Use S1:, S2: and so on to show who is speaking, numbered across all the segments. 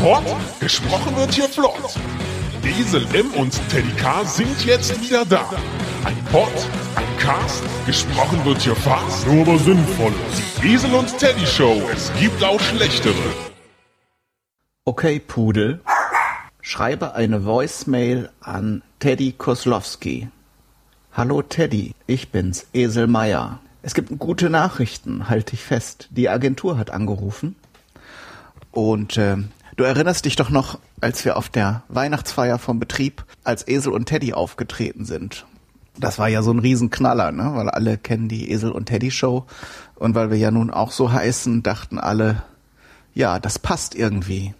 S1: Pod, gesprochen wird hier flott. Esel M und Teddy K sind jetzt wieder da. Ein Pod, ein Cast, gesprochen wird hier fast, nur aber sinnvoll. Die Esel und Teddy Show, es gibt auch schlechtere.
S2: Okay, Pudel. Schreibe eine Voicemail an Teddy Koslowski. Hallo Teddy, ich bin's, Esel Meier. Es gibt gute Nachrichten, halte ich fest. Die Agentur hat angerufen. Und äh, du erinnerst dich doch noch, als wir auf der Weihnachtsfeier vom Betrieb als Esel und Teddy aufgetreten sind. Das war ja so ein Riesenknaller, ne? Weil alle kennen die Esel und Teddy Show. Und weil wir ja nun auch so heißen, dachten alle, ja, das passt irgendwie.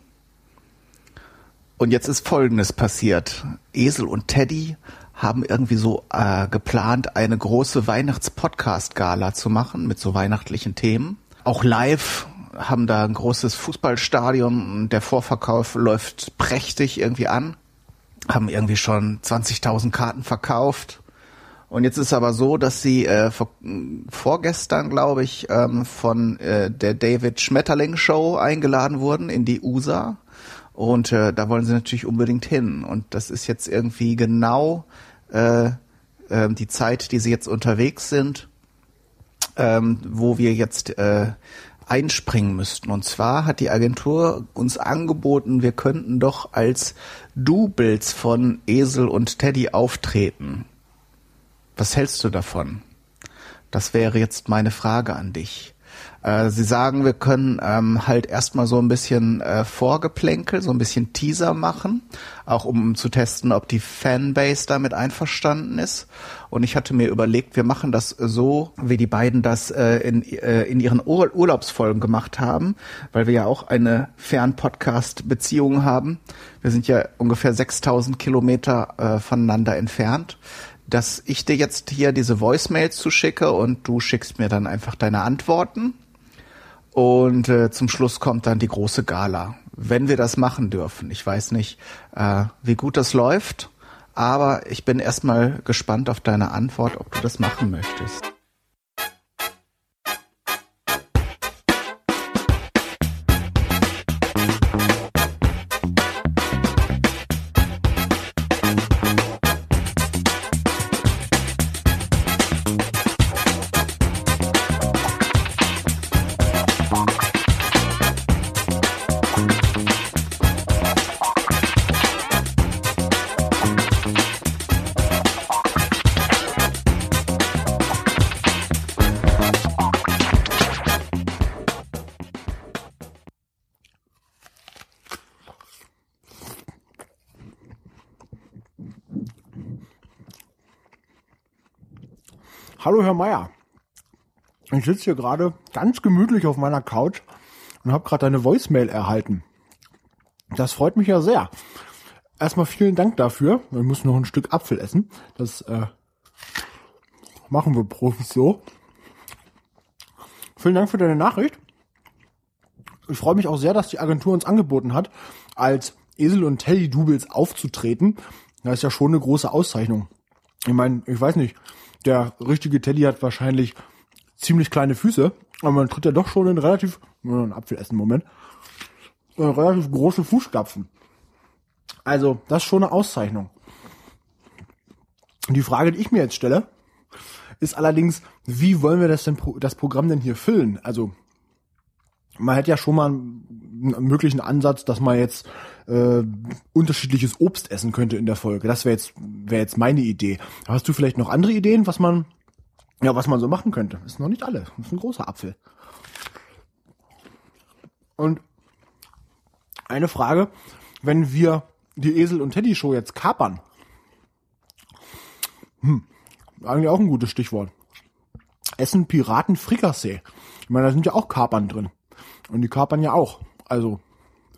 S2: Und jetzt ist Folgendes passiert. Esel und Teddy haben irgendwie so äh, geplant, eine große Weihnachts-Podcast-Gala zu machen mit so weihnachtlichen Themen. Auch live haben da ein großes Fußballstadion der Vorverkauf läuft prächtig irgendwie an. Haben irgendwie schon 20.000 Karten verkauft. Und jetzt ist aber so, dass sie äh, vor, vorgestern, glaube ich, ähm, von äh, der David Schmetterling Show eingeladen wurden in die USA. Und äh, da wollen sie natürlich unbedingt hin. Und das ist jetzt irgendwie genau äh, äh, die Zeit, die sie jetzt unterwegs sind, ähm, wo wir jetzt äh, einspringen müssten. Und zwar hat die Agentur uns angeboten, wir könnten doch als Doubles von Esel und Teddy auftreten. Was hältst du davon? Das wäre jetzt meine Frage an dich. Äh, Sie sagen, wir können ähm, halt erstmal so ein bisschen äh, Vorgeplänkel, so ein bisschen Teaser machen, auch um zu testen, ob die Fanbase damit einverstanden ist. Und ich hatte mir überlegt, wir machen das so, wie die beiden das äh, in, äh, in ihren Ur Urlaubsfolgen gemacht haben, weil wir ja auch eine Fern-Podcast-Beziehung haben. Wir sind ja ungefähr 6000 Kilometer äh, voneinander entfernt dass ich dir jetzt hier diese Voicemails zuschicke und du schickst mir dann einfach deine Antworten. Und äh, zum Schluss kommt dann die große Gala, wenn wir das machen dürfen. Ich weiß nicht, äh, wie gut das läuft, aber ich bin erstmal gespannt auf deine Antwort, ob du das machen möchtest.
S3: Hallo Herr Meier. Ich sitze hier gerade ganz gemütlich auf meiner Couch und habe gerade eine Voicemail erhalten. Das freut mich ja sehr. Erstmal vielen Dank dafür. Wir müssen noch ein Stück Apfel essen. Das äh, machen wir Profis so. Vielen Dank für deine Nachricht. Ich freue mich auch sehr, dass die Agentur uns angeboten hat, als Esel und Teddy Doubles aufzutreten. Das ist ja schon eine große Auszeichnung. Ich meine, ich weiß nicht, der richtige Teddy hat wahrscheinlich ziemlich kleine Füße, aber man tritt ja doch schon in relativ, einen Apfel essen, Moment, äh, relativ große Fußstapfen. Also, das ist schon eine Auszeichnung. Die Frage, die ich mir jetzt stelle, ist allerdings, wie wollen wir das denn, das Programm denn hier füllen? Also, man hätte ja schon mal einen, möglichen Ansatz, dass man jetzt äh, unterschiedliches Obst essen könnte in der Folge. Das wäre jetzt wäre jetzt meine Idee. Hast du vielleicht noch andere Ideen, was man ja, was man so machen könnte? Ist noch nicht alle. Das ist ein großer Apfel. Und eine Frage, wenn wir die Esel und Teddy Show jetzt kapern. Hm, eigentlich auch ein gutes Stichwort. Essen Piraten Frikassee. Ich meine, da sind ja auch Kapern drin. Und die kapern ja auch. Also,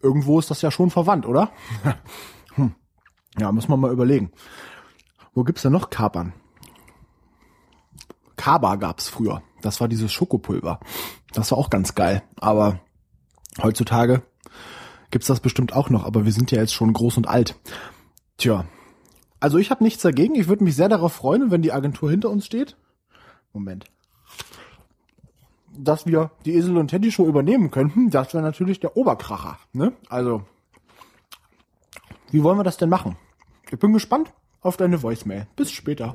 S3: irgendwo ist das ja schon verwandt, oder? hm. Ja, muss man mal überlegen. Wo gibt's denn noch Kapern? Kaba gab's früher. Das war dieses Schokopulver. Das war auch ganz geil. Aber heutzutage gibt's das bestimmt auch noch. Aber wir sind ja jetzt schon groß und alt. Tja. Also ich habe nichts dagegen. Ich würde mich sehr darauf freuen, wenn die Agentur hinter uns steht. Moment dass wir die Esel und Teddy Show übernehmen könnten, das wäre natürlich der Oberkracher. Ne? Also, wie wollen wir das denn machen? Ich bin gespannt auf deine Voicemail. Bis später.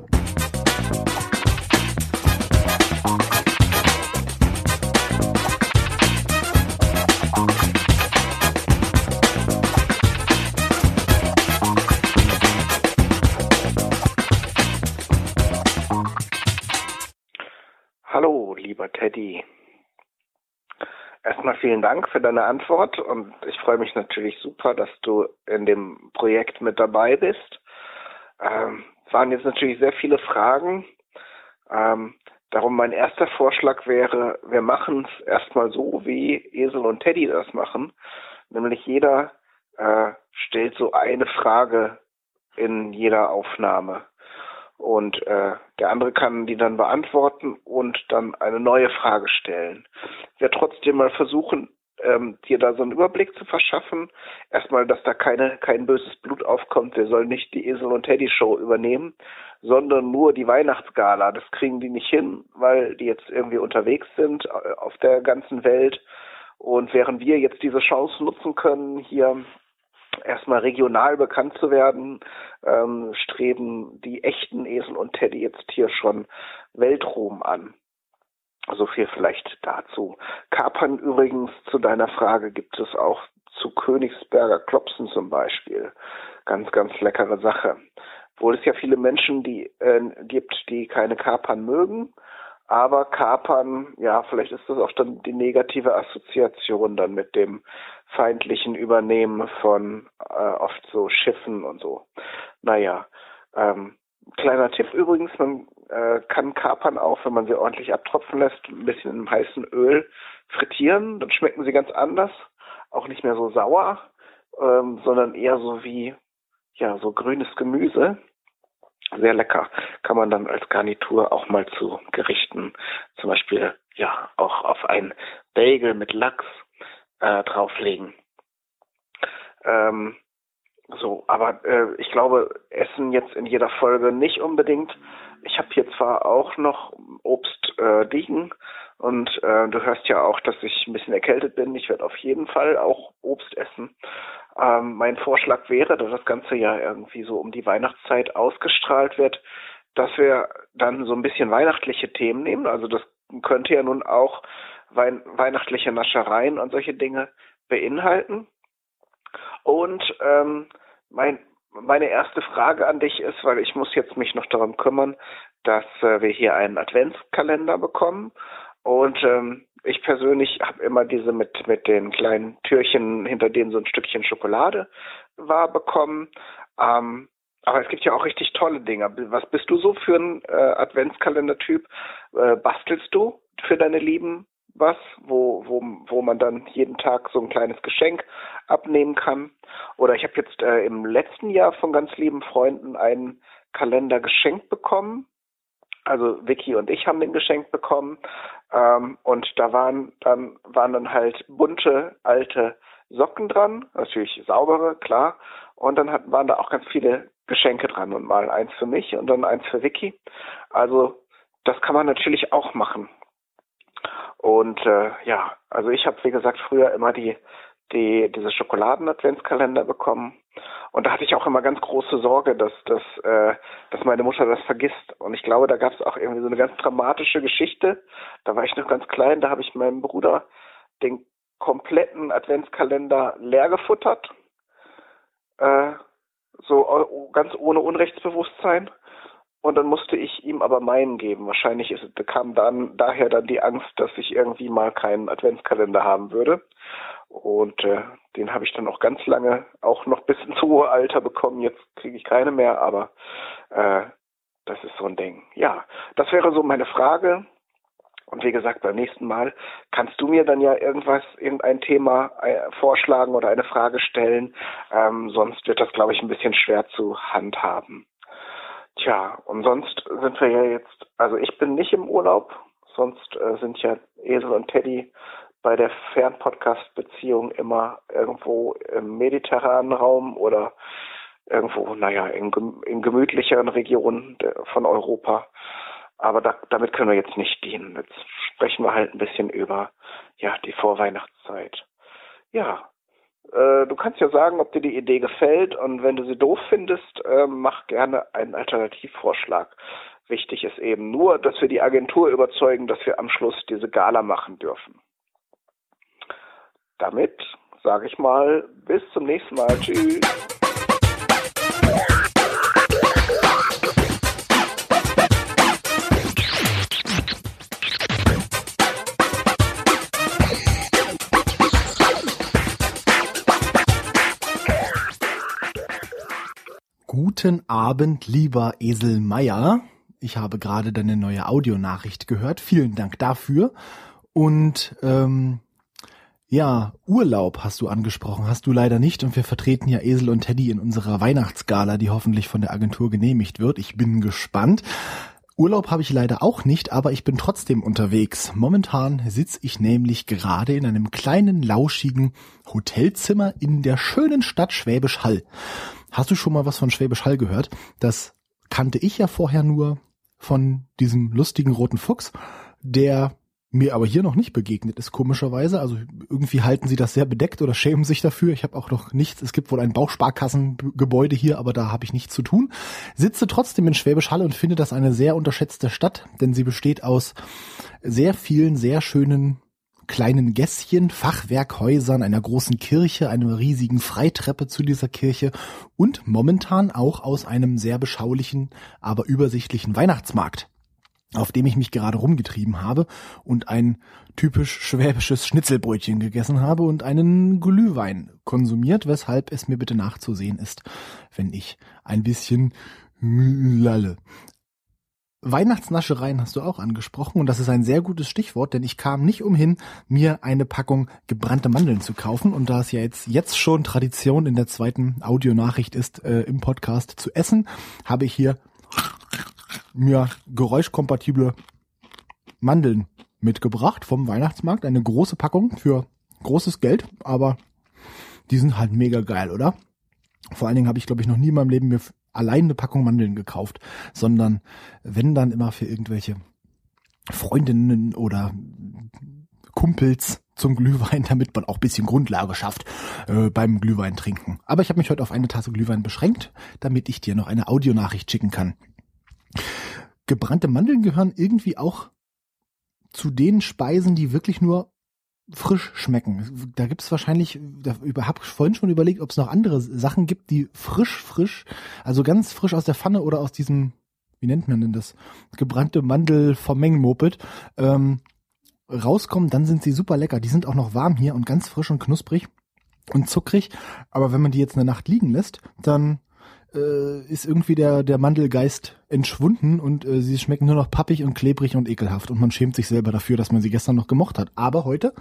S4: Lieber Teddy. Erstmal vielen Dank für deine Antwort und ich freue mich natürlich super, dass du in dem Projekt mit dabei bist. Ähm, waren jetzt natürlich sehr viele Fragen. Ähm, darum mein erster Vorschlag wäre, wir machen es erstmal so, wie Esel und Teddy das machen. Nämlich jeder äh, stellt so eine Frage in jeder Aufnahme und äh, der andere kann die dann beantworten und dann eine neue Frage stellen. Ich werde trotzdem mal versuchen, ähm, dir da so einen Überblick zu verschaffen. Erstmal, dass da keine, kein böses Blut aufkommt. Wir sollen nicht die Esel und Teddy Show übernehmen, sondern nur die Weihnachtsgala. Das kriegen die nicht hin, weil die jetzt irgendwie unterwegs sind äh, auf der ganzen Welt. Und während wir jetzt diese Chance nutzen können, hier erstmal regional bekannt zu werden, ähm, streben die echten Esel und Teddy jetzt hier schon Weltruhm an. So viel vielleicht dazu. Kapern übrigens zu deiner Frage gibt es auch zu Königsberger Klopsen zum Beispiel. Ganz, ganz leckere Sache. Obwohl es ja viele Menschen die äh, gibt, die keine Kapern mögen, aber Kapern, ja, vielleicht ist das auch dann die negative Assoziation dann mit dem feindlichen Übernehmen von äh, oft so Schiffen und so. Naja, ähm, kleiner Tipp übrigens, man äh, kann Kapern auch, wenn man sie ordentlich abtropfen lässt, ein bisschen im heißen Öl frittieren. Dann schmecken sie ganz anders, auch nicht mehr so sauer, ähm, sondern eher so wie ja so grünes Gemüse sehr lecker. Kann man dann als Garnitur auch mal zu Gerichten, zum Beispiel ja auch auf ein Bagel mit Lachs äh, drauflegen. Ähm, so, aber äh, ich glaube, Essen jetzt in jeder Folge nicht unbedingt. Ich habe hier zwar auch noch Obst äh, liegen und äh, du hörst ja auch, dass ich ein bisschen erkältet bin. Ich werde auf jeden Fall auch Obst essen. Ähm, mein Vorschlag wäre, dass das Ganze ja irgendwie so um die Weihnachtszeit ausgestrahlt wird, dass wir dann so ein bisschen weihnachtliche Themen nehmen. Also das könnte ja nun auch wein weihnachtliche Naschereien und solche Dinge beinhalten. Und ähm, mein, meine erste Frage an dich ist, weil ich muss jetzt mich noch darum kümmern, dass äh, wir hier einen Adventskalender bekommen. Und ähm, ich persönlich habe immer diese mit, mit den kleinen Türchen, hinter denen so ein Stückchen Schokolade war, bekommen. Ähm, aber es gibt ja auch richtig tolle Dinge. Was bist du so für ein äh, Adventskalender-Typ? Äh, bastelst du für deine Lieben was, wo, wo, wo man dann jeden Tag so ein kleines Geschenk abnehmen kann? Oder ich habe jetzt äh, im letzten Jahr von ganz lieben Freunden einen Kalender geschenkt bekommen also Vicky und ich haben den geschenkt bekommen ähm, und da waren dann waren dann halt bunte alte Socken dran, natürlich saubere, klar. Und dann hatten, waren da auch ganz viele Geschenke dran und mal eins für mich und dann eins für Vicky. Also das kann man natürlich auch machen. Und äh, ja, also ich habe wie gesagt früher immer die die diese Schokoladen-Adventskalender bekommen. Und da hatte ich auch immer ganz große Sorge, dass, dass, äh, dass meine Mutter das vergisst. Und ich glaube, da gab es auch irgendwie so eine ganz dramatische Geschichte. Da war ich noch ganz klein, da habe ich meinem Bruder den kompletten Adventskalender leer gefuttert. Äh, so ganz ohne Unrechtsbewusstsein. Und dann musste ich ihm aber meinen geben. Wahrscheinlich ist, kam dann daher dann die Angst, dass ich irgendwie mal keinen Adventskalender haben würde. Und äh, den habe ich dann auch ganz lange, auch noch bis ins hohe Alter bekommen. Jetzt kriege ich keine mehr, aber äh, das ist so ein Ding. Ja, das wäre so meine Frage. Und wie gesagt, beim nächsten Mal kannst du mir dann ja irgendwas, irgendein Thema äh, vorschlagen oder eine Frage stellen. Ähm, sonst wird das, glaube ich, ein bisschen schwer zu handhaben. Tja, und sonst sind wir ja jetzt, also ich bin nicht im Urlaub, sonst äh, sind ja Esel und Teddy bei der Fernpodcast-Beziehung immer irgendwo im mediterranen Raum oder irgendwo, naja, in, in gemütlicheren Regionen von Europa. Aber da, damit können wir jetzt nicht dienen. Jetzt sprechen wir halt ein bisschen über ja die Vorweihnachtszeit. Ja,
S5: du kannst ja sagen, ob dir die Idee gefällt und wenn du sie doof findest, äh, mach gerne einen Alternativvorschlag. Wichtig ist eben nur, dass wir die Agentur überzeugen, dass wir am Schluss diese Gala machen dürfen. Damit sage ich mal, bis zum nächsten Mal. Tschüss.
S3: Guten Abend, lieber Esel Meier. Ich habe gerade deine neue Audionachricht gehört. Vielen Dank dafür. Und ähm, ja, Urlaub hast du angesprochen, hast du leider nicht. Und wir vertreten ja Esel und Teddy in unserer Weihnachtsgala, die hoffentlich von der Agentur genehmigt wird. Ich bin gespannt. Urlaub habe ich leider auch nicht, aber ich bin trotzdem unterwegs. Momentan sitze ich nämlich gerade in einem kleinen, lauschigen Hotelzimmer in der schönen Stadt Schwäbisch Hall. Hast du schon mal was von Schwäbisch Hall gehört? Das kannte ich ja vorher nur von diesem lustigen roten Fuchs, der mir aber hier noch nicht begegnet ist, komischerweise. Also irgendwie halten sie das sehr bedeckt oder schämen sich dafür. Ich habe auch noch nichts. Es gibt wohl ein Bausparkassengebäude hier, aber da habe ich nichts zu tun. Sitze trotzdem in Schwäbisch Hall und finde das eine sehr unterschätzte Stadt, denn sie besteht aus sehr vielen, sehr schönen kleinen Gässchen, Fachwerkhäusern, einer großen Kirche, einer riesigen Freitreppe zu dieser Kirche und momentan auch aus einem sehr beschaulichen, aber übersichtlichen Weihnachtsmarkt auf dem ich mich gerade rumgetrieben habe und ein typisch schwäbisches Schnitzelbrötchen gegessen habe und einen Glühwein konsumiert, weshalb es mir bitte nachzusehen ist, wenn ich ein bisschen lalle. Weihnachtsnaschereien hast du auch angesprochen und das ist ein sehr gutes Stichwort, denn ich kam nicht umhin, mir eine Packung gebrannte Mandeln zu kaufen und da es ja jetzt jetzt schon Tradition in der zweiten Audionachricht ist, äh, im Podcast zu essen, habe ich hier mir geräuschkompatible Mandeln mitgebracht vom Weihnachtsmarkt, eine große Packung für großes Geld, aber die sind halt mega geil, oder? Vor allen Dingen habe ich, glaube ich, noch nie in meinem Leben mir allein eine Packung Mandeln gekauft, sondern wenn dann immer für irgendwelche Freundinnen oder Kumpels zum Glühwein, damit man auch bisschen Grundlage schafft äh, beim Glühwein trinken. Aber ich habe mich heute auf eine Tasse Glühwein beschränkt, damit ich dir noch eine Audionachricht schicken kann. Gebrannte Mandeln gehören irgendwie auch zu den Speisen, die wirklich nur frisch schmecken. Da gibt's wahrscheinlich, da habe ich vorhin schon überlegt, ob es noch andere Sachen gibt, die frisch, frisch, also ganz frisch aus der Pfanne oder aus diesem, wie nennt man denn das, gebrannte Mandel vom Mengenmoped, ähm, rauskommen, dann sind sie super lecker. Die sind auch noch warm hier und ganz frisch und knusprig und zuckrig. Aber wenn man die jetzt eine Nacht liegen lässt, dann äh, ist irgendwie der, der Mandelgeist entschwunden und äh, sie schmecken nur noch pappig und klebrig und ekelhaft und man schämt sich selber dafür, dass man sie gestern noch gemocht hat. Aber heute,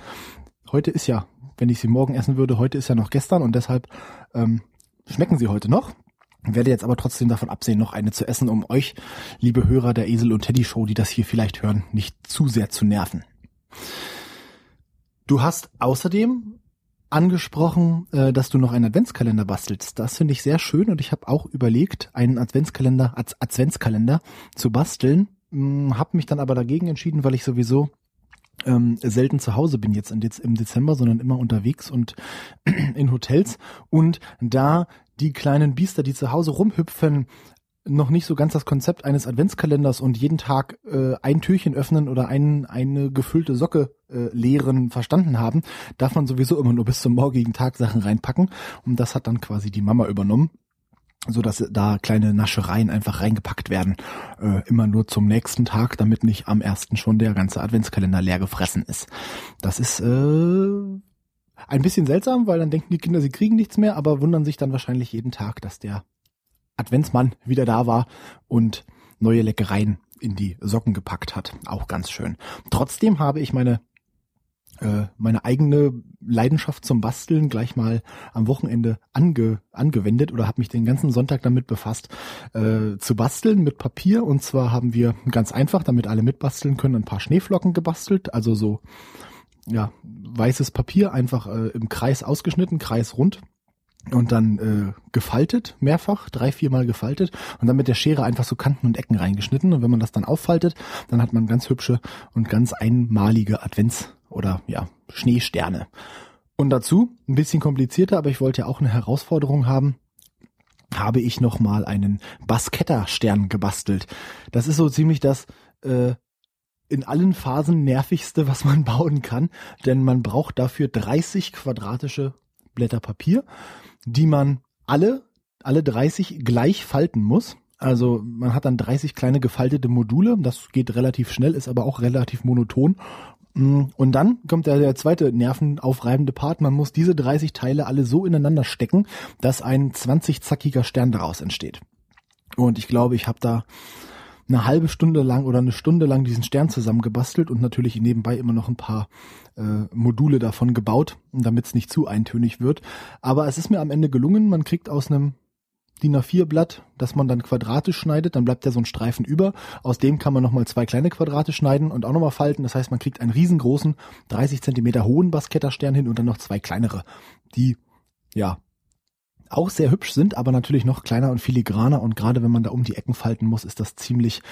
S3: heute ist ja, wenn ich sie morgen essen würde, heute ist ja noch gestern und deshalb ähm, schmecken sie heute noch. Werde jetzt aber trotzdem davon absehen, noch eine zu essen, um euch, liebe Hörer der Esel und Teddy Show, die das hier vielleicht hören, nicht zu sehr zu nerven. Du hast außerdem angesprochen, äh, dass du noch einen Adventskalender bastelst. Das finde ich sehr schön und ich habe auch überlegt, einen Adventskalender als Adventskalender zu basteln. Hm, habe mich dann aber dagegen entschieden, weil ich sowieso ähm, selten zu Hause bin jetzt im Dezember, sondern immer unterwegs und in Hotels. Und da die kleinen Biester, die zu Hause rumhüpfen, noch nicht so ganz das Konzept eines Adventskalenders und jeden Tag äh, ein Türchen öffnen oder ein, eine gefüllte Socke äh, leeren verstanden haben, darf man sowieso immer nur bis zum morgigen Tag Sachen reinpacken. Und das hat dann quasi die Mama übernommen so dass da kleine Naschereien einfach reingepackt werden, äh, immer nur zum nächsten Tag, damit nicht am ersten schon der ganze Adventskalender leer gefressen ist. Das ist äh, ein bisschen seltsam, weil dann denken die Kinder, sie kriegen nichts mehr, aber wundern sich dann wahrscheinlich jeden Tag, dass der Adventsmann wieder da war und neue Leckereien in die Socken gepackt hat. Auch ganz schön. Trotzdem habe ich meine äh, meine eigene Leidenschaft zum Basteln gleich mal am Wochenende ange, angewendet oder habe mich den ganzen Sonntag damit befasst, äh, zu basteln mit Papier. Und zwar haben wir ganz einfach, damit alle mitbasteln können, ein paar Schneeflocken gebastelt. Also so ja weißes Papier einfach äh, im Kreis ausgeschnitten, Kreis rund und dann äh, gefaltet, mehrfach, drei, viermal gefaltet und dann mit der Schere einfach so Kanten und Ecken reingeschnitten. Und wenn man das dann auffaltet, dann hat man ganz hübsche und ganz einmalige Advents- oder ja, Schneesterne. Und dazu, ein bisschen komplizierter, aber ich wollte ja auch eine Herausforderung haben, habe ich nochmal einen Basketta-Stern gebastelt. Das ist so ziemlich das äh, in allen Phasen nervigste, was man bauen kann, denn man braucht dafür 30 quadratische Blätter Papier, die man alle, alle 30 gleich falten muss. Also man hat dann 30 kleine gefaltete Module, das geht relativ schnell, ist aber auch relativ monoton. Mm, und dann kommt der, der zweite nervenaufreibende Part. Man muss diese 30 Teile alle so ineinander stecken, dass ein 20-zackiger Stern daraus entsteht. Und ich glaube, ich habe da eine halbe Stunde lang oder eine Stunde lang diesen Stern zusammengebastelt und natürlich nebenbei immer noch ein paar äh, Module davon gebaut, damit es nicht zu eintönig wird. Aber es ist mir am Ende gelungen. Man kriegt aus einem DIN A4-Blatt, das man dann quadratisch schneidet, dann bleibt ja so ein Streifen über. Aus dem kann man nochmal zwei kleine Quadrate schneiden und auch nochmal falten. Das heißt, man kriegt einen riesengroßen, 30 Zentimeter hohen Basketterstern hin und dann noch zwei kleinere, die ja auch sehr hübsch sind, aber natürlich noch kleiner und filigraner. Und gerade wenn man da um die Ecken falten muss, ist das ziemlich,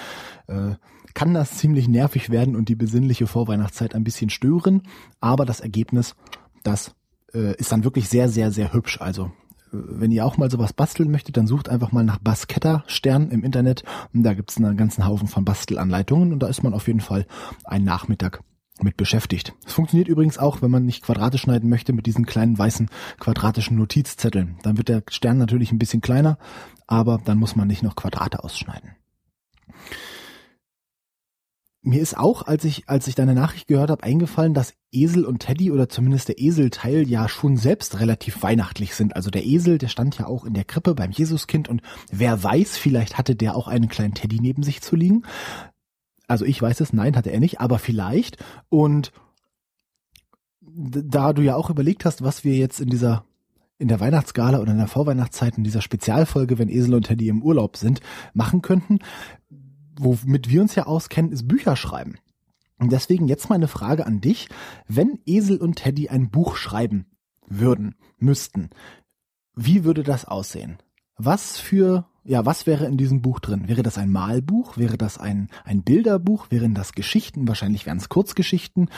S3: äh, kann das ziemlich nervig werden und die besinnliche Vorweihnachtszeit ein bisschen stören, aber das Ergebnis, das äh, ist dann wirklich sehr, sehr, sehr hübsch. Also äh, wenn ihr auch mal sowas basteln möchtet, dann sucht einfach mal nach Basketta Stern im Internet. Und da gibt's einen ganzen Haufen von Bastelanleitungen und da ist man auf jeden Fall einen Nachmittag mit beschäftigt. Es funktioniert übrigens auch, wenn man nicht Quadrate schneiden möchte, mit diesen kleinen weißen quadratischen Notizzetteln. Dann wird der Stern natürlich ein bisschen kleiner, aber dann muss man nicht noch Quadrate ausschneiden. Mir ist auch, als ich, als ich deine Nachricht gehört habe, eingefallen, dass Esel und Teddy oder zumindest der Eselteil ja schon selbst relativ weihnachtlich sind. Also der Esel, der stand ja auch in der Krippe beim Jesuskind und wer weiß, vielleicht hatte der auch einen kleinen Teddy neben sich zu liegen. Also ich weiß es, nein, hatte er nicht, aber vielleicht. Und da du ja auch überlegt hast, was wir jetzt in dieser in der Weihnachtsgala oder in der Vorweihnachtszeit in dieser Spezialfolge, wenn Esel und Teddy im Urlaub sind, machen könnten, womit wir uns ja auskennen, ist Bücher schreiben. Und deswegen jetzt mal eine Frage an dich. Wenn Esel und Teddy ein Buch schreiben würden, müssten, wie würde das aussehen? Was für ja, was wäre in diesem Buch drin? Wäre das ein Malbuch? Wäre das ein, ein Bilderbuch? Wären das Geschichten? Wahrscheinlich wären es Kurzgeschichten.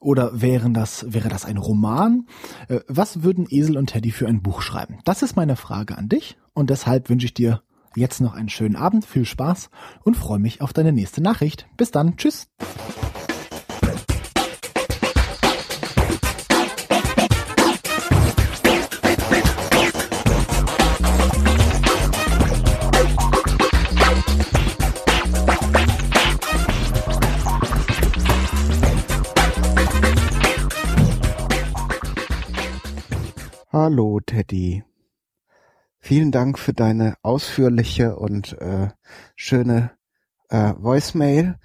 S3: Oder wären das, wäre das ein Roman? Äh, was würden Esel und Teddy für ein Buch schreiben? Das ist meine Frage an dich. Und deshalb wünsche ich dir jetzt noch einen schönen Abend, viel Spaß und freue mich auf deine nächste Nachricht. Bis dann. Tschüss.
S2: Hallo Teddy. Vielen Dank für deine ausführliche und äh, schöne äh, Voicemail.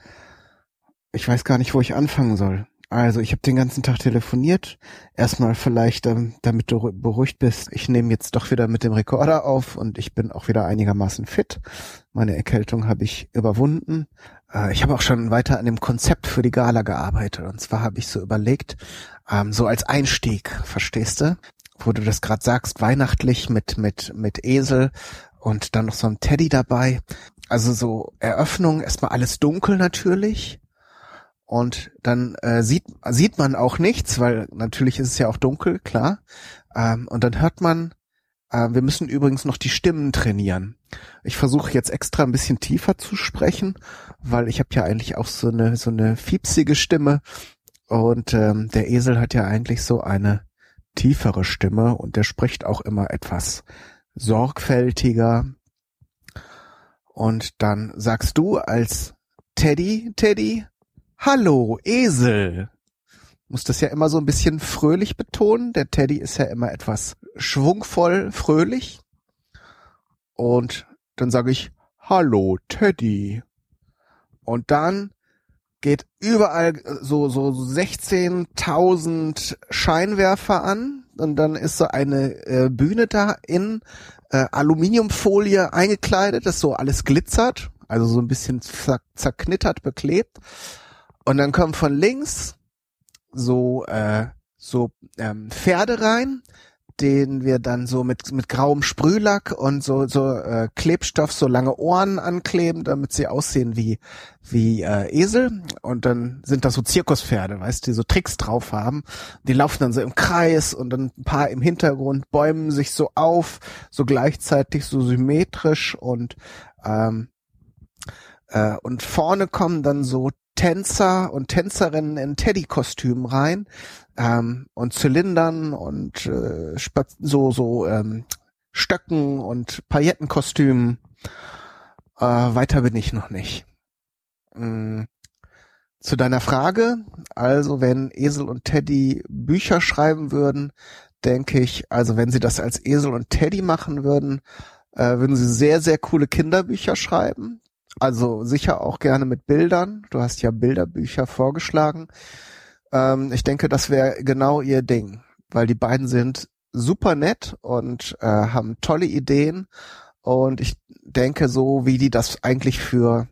S2: Ich weiß gar nicht, wo ich anfangen soll. Also ich habe den ganzen Tag telefoniert. Erstmal vielleicht, ähm, damit du beruhigt bist. Ich nehme jetzt doch wieder mit dem Rekorder auf und ich bin auch wieder einigermaßen fit. Meine Erkältung habe ich überwunden. Äh, ich habe auch schon weiter an dem Konzept für die Gala gearbeitet. Und zwar habe ich so überlegt, ähm, so als Einstieg, verstehst du? Wo du das gerade sagst, weihnachtlich mit, mit, mit Esel und dann noch so ein Teddy dabei. Also so Eröffnung, erstmal alles dunkel natürlich. Und dann äh, sieht, sieht man auch nichts, weil natürlich ist es ja auch dunkel, klar. Ähm, und dann hört man, äh, wir müssen übrigens noch die Stimmen trainieren. Ich versuche jetzt extra ein bisschen tiefer zu sprechen, weil ich habe ja eigentlich auch so eine so eine fiepsige Stimme und ähm, der Esel hat ja eigentlich so eine tiefere Stimme und der spricht auch immer etwas sorgfältiger. Und dann sagst du als Teddy, Teddy, hallo, Esel. Muss das ja immer so ein bisschen fröhlich betonen. Der Teddy ist ja immer etwas schwungvoll, fröhlich. Und dann sage ich, hallo, Teddy. Und dann geht überall äh, so so 16.000 Scheinwerfer an und dann ist so eine äh, Bühne da in äh, Aluminiumfolie eingekleidet, das so alles glitzert, also so ein bisschen zer zerknittert, beklebt. Und dann kommen von links so äh, so ähm, Pferde rein, den wir dann so mit mit grauem Sprühlack und so so äh, Klebstoff so lange Ohren ankleben, damit sie aussehen wie wie äh, Esel und dann sind das so Zirkuspferde, weißt du, die so Tricks drauf haben. Die laufen dann so im Kreis und dann ein paar im Hintergrund bäumen sich so auf, so gleichzeitig so symmetrisch und ähm, äh, und vorne kommen dann so Tänzer und Tänzerinnen in Teddy-Kostümen rein ähm, und Zylindern und äh, so so ähm, Stöcken und Paillettenkostümen. Äh, weiter bin ich noch nicht. Mhm. Zu deiner Frage, also wenn Esel und Teddy Bücher schreiben würden, denke ich, also wenn sie das als Esel und Teddy machen würden, äh, würden sie sehr, sehr coole Kinderbücher schreiben. Also sicher auch gerne mit Bildern. Du hast ja Bilderbücher vorgeschlagen. Ähm, ich denke, das wäre genau ihr Ding, weil die beiden sind super nett und äh, haben tolle Ideen. Und ich denke, so wie die das eigentlich für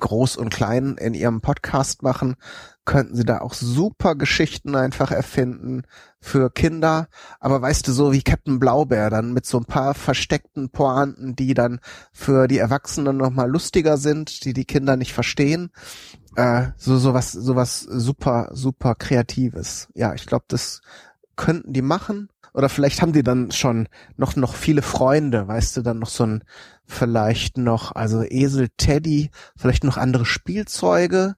S2: groß und klein in ihrem Podcast machen, könnten sie da auch super Geschichten einfach erfinden für Kinder. Aber weißt du, so wie Captain Blaubeer dann mit so ein paar versteckten Pointen, die dann für die Erwachsenen nochmal lustiger sind, die die Kinder nicht verstehen. Äh, so sowas, sowas super, super Kreatives. Ja, ich glaube, das könnten die machen. Oder vielleicht haben die dann schon noch, noch viele Freunde, weißt du, dann noch so ein, vielleicht noch, also Esel, Teddy, vielleicht noch andere Spielzeuge.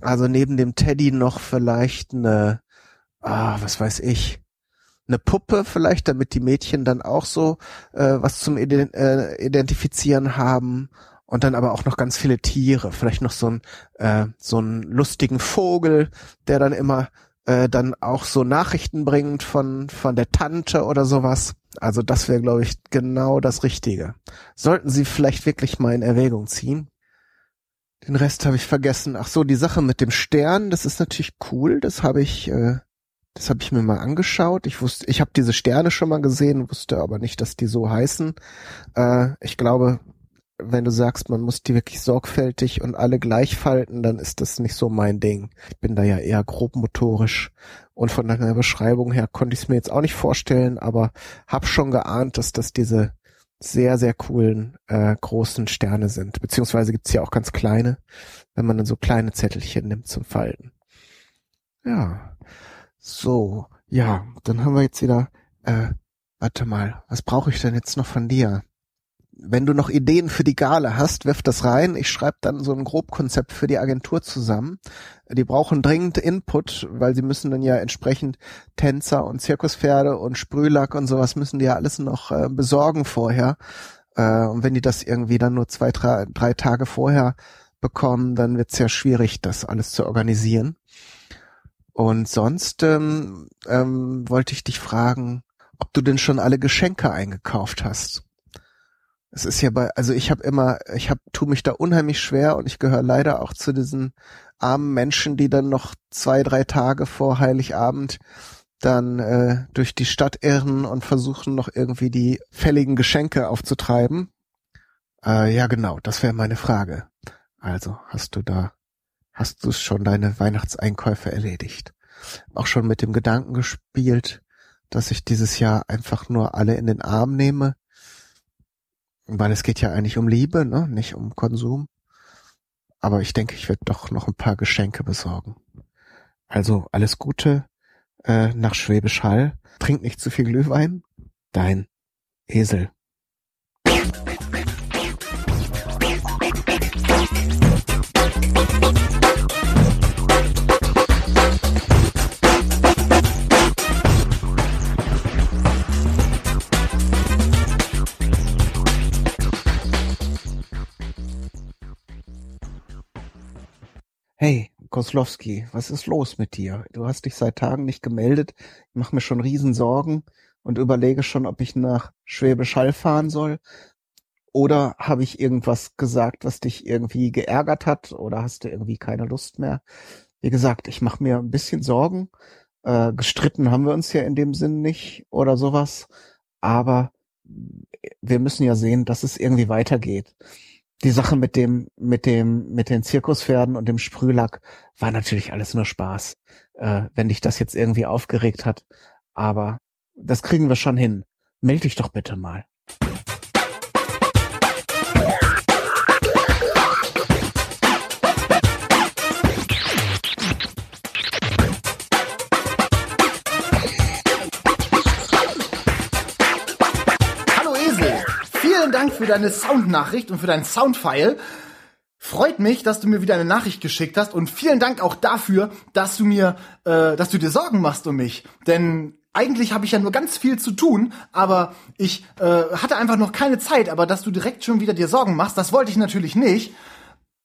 S2: Also neben dem Teddy noch vielleicht eine, ah, was weiß ich, eine Puppe vielleicht, damit die Mädchen dann auch so äh, was zum Ident äh, Identifizieren haben und dann aber auch noch ganz viele Tiere, vielleicht noch so ein äh, so einen lustigen Vogel, der dann immer äh, dann auch so Nachrichten bringt von von der Tante oder sowas. Also das wäre, glaube ich, genau das Richtige. Sollten Sie vielleicht wirklich mal in Erwägung ziehen. Den Rest habe ich vergessen. Ach so, die Sache mit dem Stern, das ist natürlich cool. Das habe ich, äh, das habe ich mir mal angeschaut. Ich wusste, ich habe diese Sterne schon mal gesehen, wusste aber nicht, dass die so heißen. Äh, ich glaube, wenn du sagst, man muss die wirklich sorgfältig und alle gleich falten, dann ist das nicht so mein Ding. Ich bin da ja eher grobmotorisch und von deiner Beschreibung her konnte ich es mir jetzt auch nicht vorstellen, aber hab schon geahnt, dass das diese sehr, sehr coolen äh, großen Sterne sind. Beziehungsweise gibt's ja auch ganz kleine, wenn man dann so kleine Zettelchen nimmt zum Falten. Ja. So, ja, dann haben wir jetzt wieder, äh, warte mal, was brauche ich denn jetzt noch von dir? Wenn du noch Ideen für die Gala hast, wirf das rein. Ich schreibe dann so ein Grobkonzept für die Agentur zusammen. Die brauchen dringend Input, weil sie müssen dann ja entsprechend Tänzer und Zirkuspferde und Sprühlack und sowas müssen die ja alles noch äh, besorgen vorher. Äh, und wenn die das irgendwie dann nur zwei, drei, drei Tage vorher bekommen, dann wird es ja schwierig, das alles zu organisieren. Und sonst ähm, ähm, wollte ich dich fragen, ob du denn schon alle Geschenke eingekauft hast. Es ist ja bei, also ich habe immer, ich habe, tu mich da unheimlich schwer und ich gehöre leider auch zu diesen armen Menschen, die dann noch zwei, drei Tage vor Heiligabend dann äh, durch die Stadt irren und versuchen noch irgendwie die fälligen Geschenke aufzutreiben. Äh, ja, genau, das wäre meine Frage. Also, hast du da, hast du schon deine Weihnachtseinkäufe erledigt? Auch schon mit dem Gedanken gespielt, dass ich dieses Jahr einfach nur alle in den Arm nehme weil es geht ja eigentlich um Liebe, ne? nicht um Konsum. Aber ich denke, ich werde doch noch ein paar Geschenke besorgen. Also alles Gute äh, nach Schwäbisch Hall. Trink nicht zu viel Glühwein. Dein Esel. Koslowski, was ist los mit dir? Du hast dich seit Tagen nicht gemeldet. Ich mache mir schon Riesensorgen und überlege schon, ob ich nach Schwäbisch Hall fahren soll. Oder habe ich irgendwas gesagt, was dich irgendwie geärgert hat? Oder hast du irgendwie keine Lust mehr? Wie gesagt, ich mache mir ein bisschen Sorgen. Äh, gestritten haben wir uns ja in dem Sinn nicht oder sowas. Aber wir müssen ja sehen, dass es irgendwie weitergeht die Sache mit dem, mit dem, mit den Zirkuspferden und dem Sprühlack war natürlich alles nur Spaß, äh, wenn dich das jetzt irgendwie aufgeregt hat. Aber Das kriegen wir schon hin. Meld dich doch bitte mal.
S3: Für deine Soundnachricht und für dein Soundfile. Freut mich, dass du mir wieder eine Nachricht geschickt hast und vielen Dank auch dafür, dass du mir, äh, dass du dir Sorgen machst um mich. Denn eigentlich habe ich ja nur ganz viel zu tun, aber ich äh, hatte einfach noch keine Zeit. Aber dass du direkt schon wieder dir Sorgen machst, das wollte ich natürlich nicht.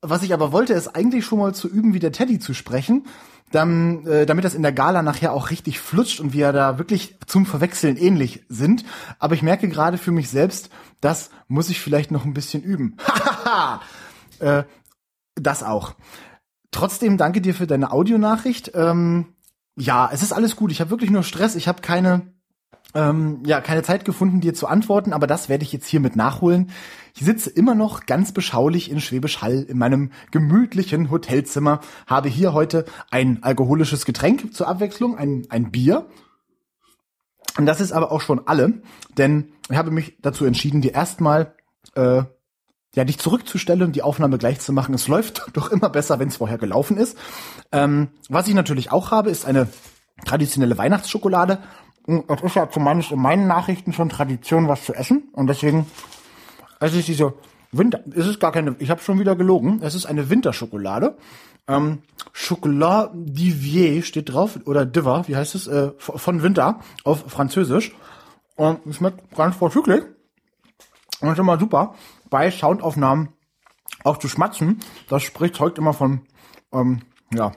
S3: Was ich aber wollte, ist eigentlich schon mal zu üben, wie der Teddy zu sprechen, dann, äh, damit das in der Gala nachher auch richtig flutscht und wir da wirklich zum Verwechseln ähnlich sind. Aber ich merke gerade für mich selbst, das muss ich vielleicht noch ein bisschen üben. Äh, das auch. Trotzdem danke dir für deine Audionachricht. Ähm, ja, es ist alles gut. Ich habe wirklich nur Stress. Ich habe keine ähm, ja, keine Zeit gefunden, dir zu antworten, aber das werde ich jetzt hiermit nachholen. Ich sitze immer noch ganz beschaulich in Schwäbisch Hall in meinem gemütlichen Hotelzimmer, habe hier heute ein alkoholisches Getränk zur Abwechslung, ein, ein Bier. Und das ist aber auch schon alle, denn ich habe mich dazu entschieden, dir erstmal äh, ja, dich zurückzustellen und die Aufnahme gleich zu machen. Es läuft doch immer besser, wenn es vorher gelaufen ist. Ähm, was ich natürlich auch habe, ist eine traditionelle Weihnachtsschokolade. Es ist ja zumindest in meinen Nachrichten schon Tradition, was zu essen. Und deswegen, es ist diese Winter, es ist gar keine, ich habe schon wieder gelogen, es ist eine Winterschokolade. Ähm, Chocolat d'Ivier steht drauf, oder Diva, wie heißt es, äh, von Winter auf Französisch. Und es schmeckt ganz vorzüglich. Und ist immer super. Bei Soundaufnahmen auch zu schmatzen, das spricht heute immer von, ähm, ja,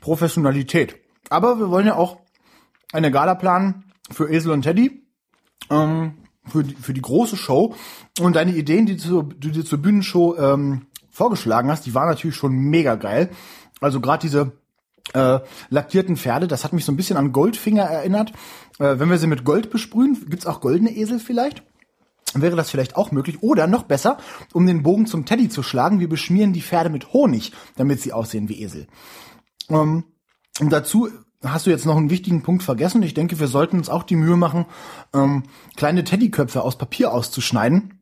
S3: Professionalität. Aber wir wollen ja auch eine Gala planen für Esel und Teddy, ähm, für, die, für die große Show. Und deine Ideen, die du, die du zur Bühnenshow ähm, vorgeschlagen hast, die waren natürlich schon mega geil. Also gerade diese äh, lackierten Pferde, das hat mich so ein bisschen an Goldfinger erinnert. Äh, wenn wir sie mit Gold besprühen, gibt's auch goldene Esel vielleicht? Wäre das vielleicht auch möglich? Oder noch besser, um den Bogen zum Teddy zu schlagen, wir beschmieren die Pferde mit Honig, damit sie aussehen wie Esel. Ähm, und dazu hast du jetzt noch einen wichtigen Punkt vergessen. Ich denke, wir sollten uns auch die Mühe machen, ähm, kleine Teddyköpfe aus Papier auszuschneiden.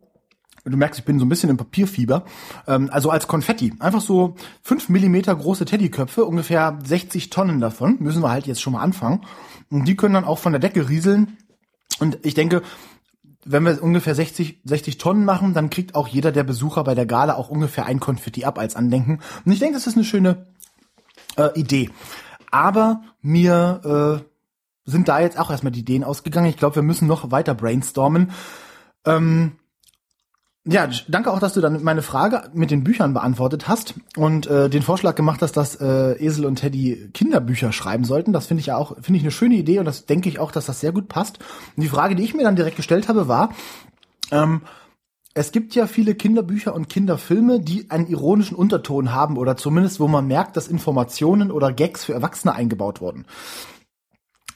S3: Du merkst, ich bin so ein bisschen im Papierfieber. Ähm, also als Konfetti. Einfach so fünf Millimeter große Teddyköpfe, ungefähr 60 Tonnen davon. Müssen wir halt jetzt schon mal anfangen. Und die können dann auch von der Decke rieseln. Und ich denke, wenn wir ungefähr 60, 60 Tonnen machen, dann kriegt auch jeder der Besucher bei der Gala auch ungefähr ein Konfetti ab als Andenken. Und ich denke, das ist eine schöne äh, Idee. Aber mir äh, sind da jetzt auch erstmal die Ideen ausgegangen. Ich glaube, wir müssen noch weiter brainstormen. Ähm, ja, danke auch, dass du dann meine Frage mit den Büchern beantwortet hast und äh, den Vorschlag gemacht hast, dass äh, Esel und Teddy Kinderbücher schreiben sollten. Das finde ich ja auch, finde ich eine schöne Idee und das denke ich auch, dass das sehr gut passt. Und die Frage, die ich mir dann direkt gestellt habe, war, ähm, es gibt ja viele Kinderbücher und Kinderfilme, die einen ironischen Unterton haben oder zumindest, wo man merkt, dass Informationen oder Gags für Erwachsene eingebaut wurden.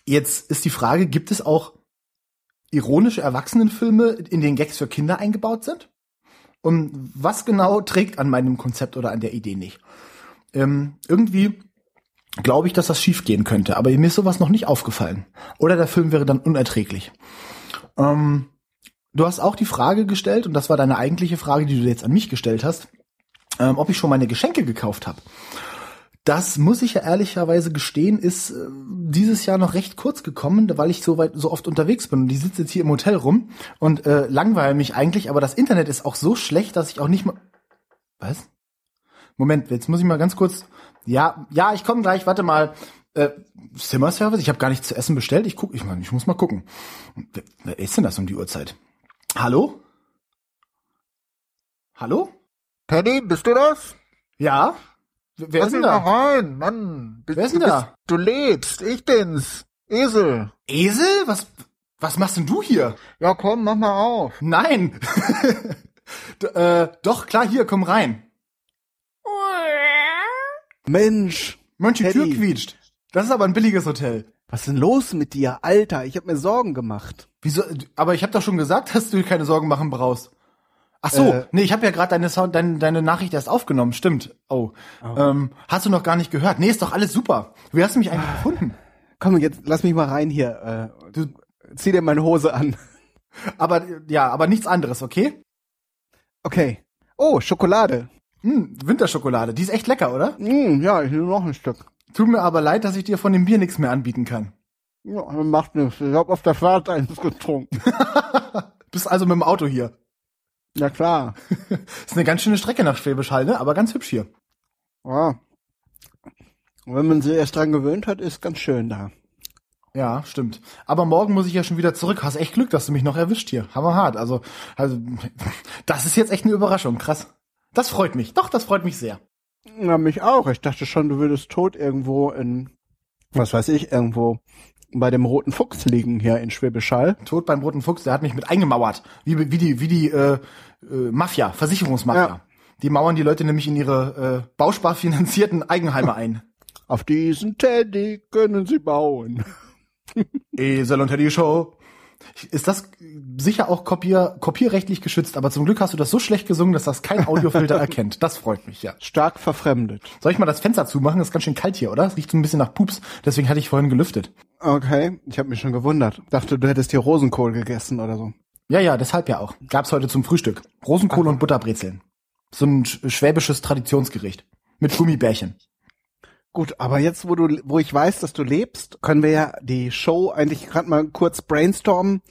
S3: Jetzt ist die Frage, gibt es auch ironische Erwachsenenfilme, in denen Gags für Kinder eingebaut sind? Und was genau trägt an meinem Konzept oder an der Idee nicht? Ähm, irgendwie glaube ich, dass das schiefgehen könnte, aber mir ist sowas noch nicht aufgefallen. Oder der Film wäre dann unerträglich. Ähm, du hast auch die Frage gestellt, und das war deine eigentliche Frage, die du jetzt an mich gestellt hast, ähm, ob ich schon meine Geschenke gekauft habe. Das muss ich ja ehrlicherweise gestehen, ist äh, dieses Jahr noch recht kurz gekommen, weil ich so weit so oft unterwegs bin und ich sitze jetzt hier im Hotel rum und äh, langweile mich eigentlich, aber das Internet ist auch so schlecht, dass ich auch nicht mal Was? Moment, jetzt muss ich mal ganz kurz Ja, ja, ich komme gleich, warte mal. Äh, Zimmerservice, ich habe gar nichts zu essen bestellt. Ich guck, ich meine, ich muss mal gucken. Wer, wer ist denn das um die Uhrzeit? Hallo? Hallo?
S6: Teddy, bist du das?
S3: Ja? Wer
S6: Lass
S3: ist denn da?
S6: rein, Mann. Bist,
S3: Wer ist denn
S6: du
S3: da?
S6: Bist, du lebst, ich bin's. Esel.
S3: Esel? Was, was machst denn du hier?
S6: Ja, komm, mach mal auf.
S3: Nein. D äh, doch, klar, hier, komm rein.
S2: Mensch,
S3: Mensch, die Tür
S2: Teddy.
S3: quietscht. Das ist aber ein billiges Hotel.
S2: was ist denn los mit dir? Alter, ich hab mir Sorgen gemacht.
S3: Wieso? Aber ich habe doch schon gesagt, dass du dir keine Sorgen machen brauchst. Ach so,
S2: Äh.
S3: nee, ich habe ja gerade deine, Sound- deine, deine Nachricht erst aufgenommen, stimmt. Oh. Ähm, hast du noch gar nicht gehört? Nee, ist doch alles super. Wie hast du mich eigentlich gefunden?
S4: Komm, jetzt lass mich mal rein hier. Äh, du zieh dir meine Hose an.
S3: Aber ja, aber nichts anderes, okay?
S4: Okay. Oh, Schokolade.
S3: Hm, Winterschokolade, die ist echt lecker, oder?
S4: Hm, ja, ich nehme noch ein Stück.
S3: Tut mir aber leid, dass ich dir von dem Bier nichts mehr anbieten kann.
S4: Ja, macht nichts. Ich hab auf der Fahrt eins getrunken.
S3: Bist also mit dem Auto hier.
S4: Ja klar.
S3: Ist eine ganz schöne Strecke nach Schwäbisch Hall, ne? Aber ganz hübsch hier.
S4: Ja. Und wenn man sich erst dran gewöhnt hat, ist ganz schön da.
S3: Ja, stimmt. Aber morgen muss ich ja schon wieder zurück. Hast echt Glück, dass du mich noch erwischt hier. Hammerhart. Also, also, das ist jetzt echt eine Überraschung. Krass. Das freut mich. Doch, das freut mich sehr.
S4: Ja, mich auch. Ich dachte schon, du würdest tot irgendwo in, was weiß ich, irgendwo bei dem Roten Fuchs liegen hier in Schwäbisch Hall.
S3: Tot beim Roten Fuchs, der hat mich mit eingemauert. Wie, wie die, wie die äh, äh, Mafia, Versicherungsmafia.
S4: Ja.
S3: Die mauern die Leute nämlich in ihre äh, bausparfinanzierten Eigenheime ein.
S4: Auf diesen Teddy können sie bauen.
S3: Esel und Teddy Show. Ist das sicher auch kopier, kopierrechtlich geschützt, aber zum Glück hast du das so schlecht gesungen, dass das kein Audiofilter erkennt. Das freut mich, ja.
S4: Stark verfremdet.
S3: Soll ich mal das Fenster zumachen? ist ganz schön kalt hier, oder? Es riecht so ein bisschen nach Pups, deswegen hatte ich vorhin gelüftet.
S4: Okay, ich habe mich schon gewundert. Dachte, du hättest hier Rosenkohl gegessen oder so.
S3: Ja, ja, deshalb ja auch. Gab's heute zum Frühstück. Rosenkohl und Butterbrezeln. So ein sch- schwäbisches Traditionsgericht. Mit Gummibärchen.
S4: Gut, aber jetzt, wo du, wo ich weiß, dass du lebst, können wir ja die Show eigentlich gerade mal kurz brainstormen.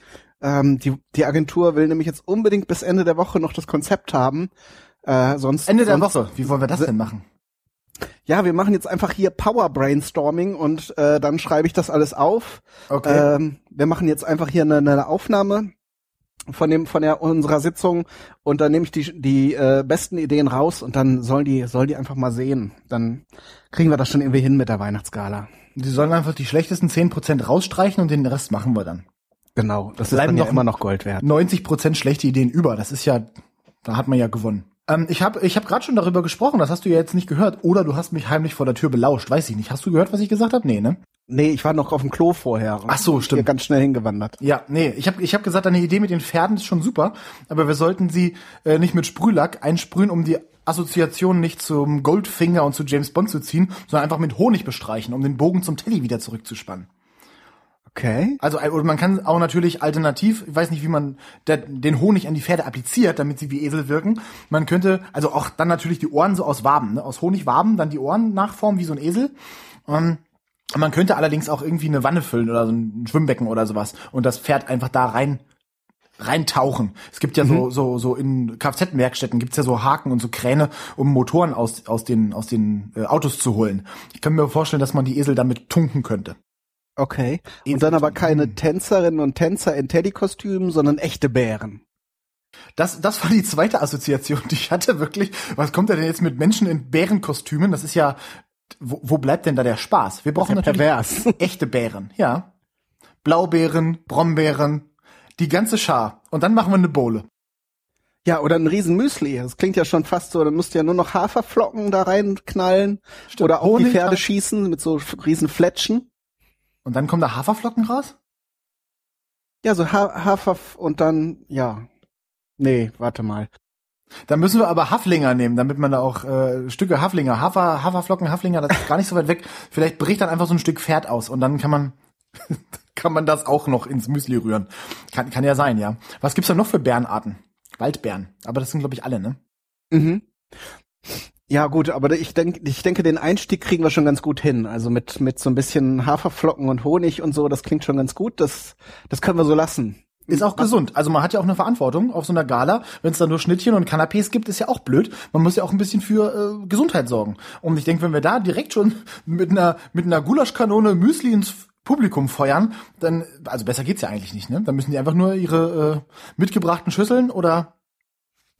S4: Ähm, die, die Agentur will nämlich jetzt unbedingt bis Ende der Woche noch das Konzept haben. Äh, sonst
S3: Ende der
S4: sonst,
S3: Woche. Wie wollen wir das denn machen?
S4: Ja, wir machen jetzt einfach hier Power Brainstorming und äh, dann schreibe ich das alles auf.
S3: Okay.
S4: Ähm, wir machen jetzt einfach hier eine, eine Aufnahme von dem von der unserer Sitzung und dann nehme ich die die äh, besten Ideen raus und dann sollen die soll die einfach mal sehen. Dann kriegen wir das schon irgendwie hin mit der Weihnachtsgala.
S3: Die sollen einfach die schlechtesten 10% rausstreichen und den Rest machen wir dann.
S4: Genau, das ist
S3: Bleiben
S4: dann ja
S3: noch-
S4: immer noch Gold wert.
S3: 90% schlechte Ideen über. Das ist ja, da hat man ja gewonnen. Ähm, ich habe ich hab gerade schon darüber gesprochen, das hast du ja jetzt nicht gehört. Oder du hast mich heimlich vor der Tür belauscht, weiß ich nicht. Hast du gehört, was ich gesagt habe? Nee, ne?
S4: Nee, ich war noch auf dem Klo vorher.
S3: Ach so, stimmt.
S4: Hier ganz schnell hingewandert.
S3: Ja, nee, ich habe ich hab gesagt, deine Idee mit den Pferden ist schon super, aber wir sollten sie äh, nicht mit Sprühlack einsprühen, um die Assoziation nicht zum Goldfinger und zu James Bond zu ziehen, sondern einfach mit Honig bestreichen, um den Bogen zum Teddy wieder zurückzuspannen.
S4: Okay.
S3: Also äh, oder man kann auch natürlich alternativ, ich weiß nicht, wie man der, den Honig an die Pferde appliziert, damit sie wie Esel wirken. Man könnte also auch dann natürlich die Ohren so aus Waben, ne? aus Honigwaben, dann die Ohren nachformen wie so ein Esel. Ähm, man könnte allerdings auch irgendwie eine Wanne füllen oder so ein Schwimmbecken oder sowas und das Pferd einfach da rein reintauchen. Es gibt ja so so so in Kfz-Werkstätten gibt's ja so Haken und so Kräne, um Motoren aus aus den aus den äh, Autos zu holen. Ich kann mir vorstellen, dass man die Esel damit tunken könnte.
S4: Okay. Und dann aber keine Tänzerinnen und Tänzer in Teddy-Kostümen, sondern echte Bären.
S3: Das, das war die zweite Assoziation, die ich hatte, wirklich. Was kommt da denn jetzt mit Menschen in Bärenkostümen? Das ist ja, wo, wo bleibt denn da der Spaß? Wir brauchen
S4: ja
S3: natürlich
S4: pervers.
S3: echte Bären, ja. Blaubeeren, Brombeeren, die ganze Schar. Und dann machen wir eine Bowle.
S4: Ja, oder ein riesen Müsli. Das klingt ja schon fast so, dann musst du ja nur noch Haferflocken da reinknallen.
S3: Stimmt.
S4: Oder die
S3: Honig-
S4: Pferde schießen mit so riesen Fletschen.
S3: Und dann kommen da Haferflocken raus?
S4: Ja, so ha Hafer und dann, ja. Nee, warte mal.
S3: Dann müssen wir aber Haflinger nehmen, damit man da auch äh, Stücke Haflinger, Hafer, Haferflocken, Haflinger, das ist gar nicht so weit weg. Vielleicht bricht dann einfach so ein Stück Pferd aus und dann kann man kann man das auch noch ins Müsli rühren. Kann, kann ja sein, ja. Was gibt's da noch für Bärenarten? Waldbären. Aber das sind, glaube ich, alle, ne?
S4: Mhm. Ja, gut, aber ich denke, ich denke, den Einstieg kriegen wir schon ganz gut hin. Also mit, mit so ein bisschen Haferflocken und Honig und so, das klingt schon ganz gut. Das, das können wir so lassen.
S3: Ist auch gesund. Also man hat ja auch eine Verantwortung auf so einer Gala. Wenn es da nur Schnittchen und Canapés gibt, ist ja auch blöd. Man muss ja auch ein bisschen für äh, Gesundheit sorgen. Und ich denke, wenn wir da direkt schon mit einer mit einer Gulaschkanone Müsli ins Publikum feuern, dann also besser geht's ja eigentlich nicht. Ne? Dann müssen die einfach nur ihre äh, mitgebrachten Schüsseln oder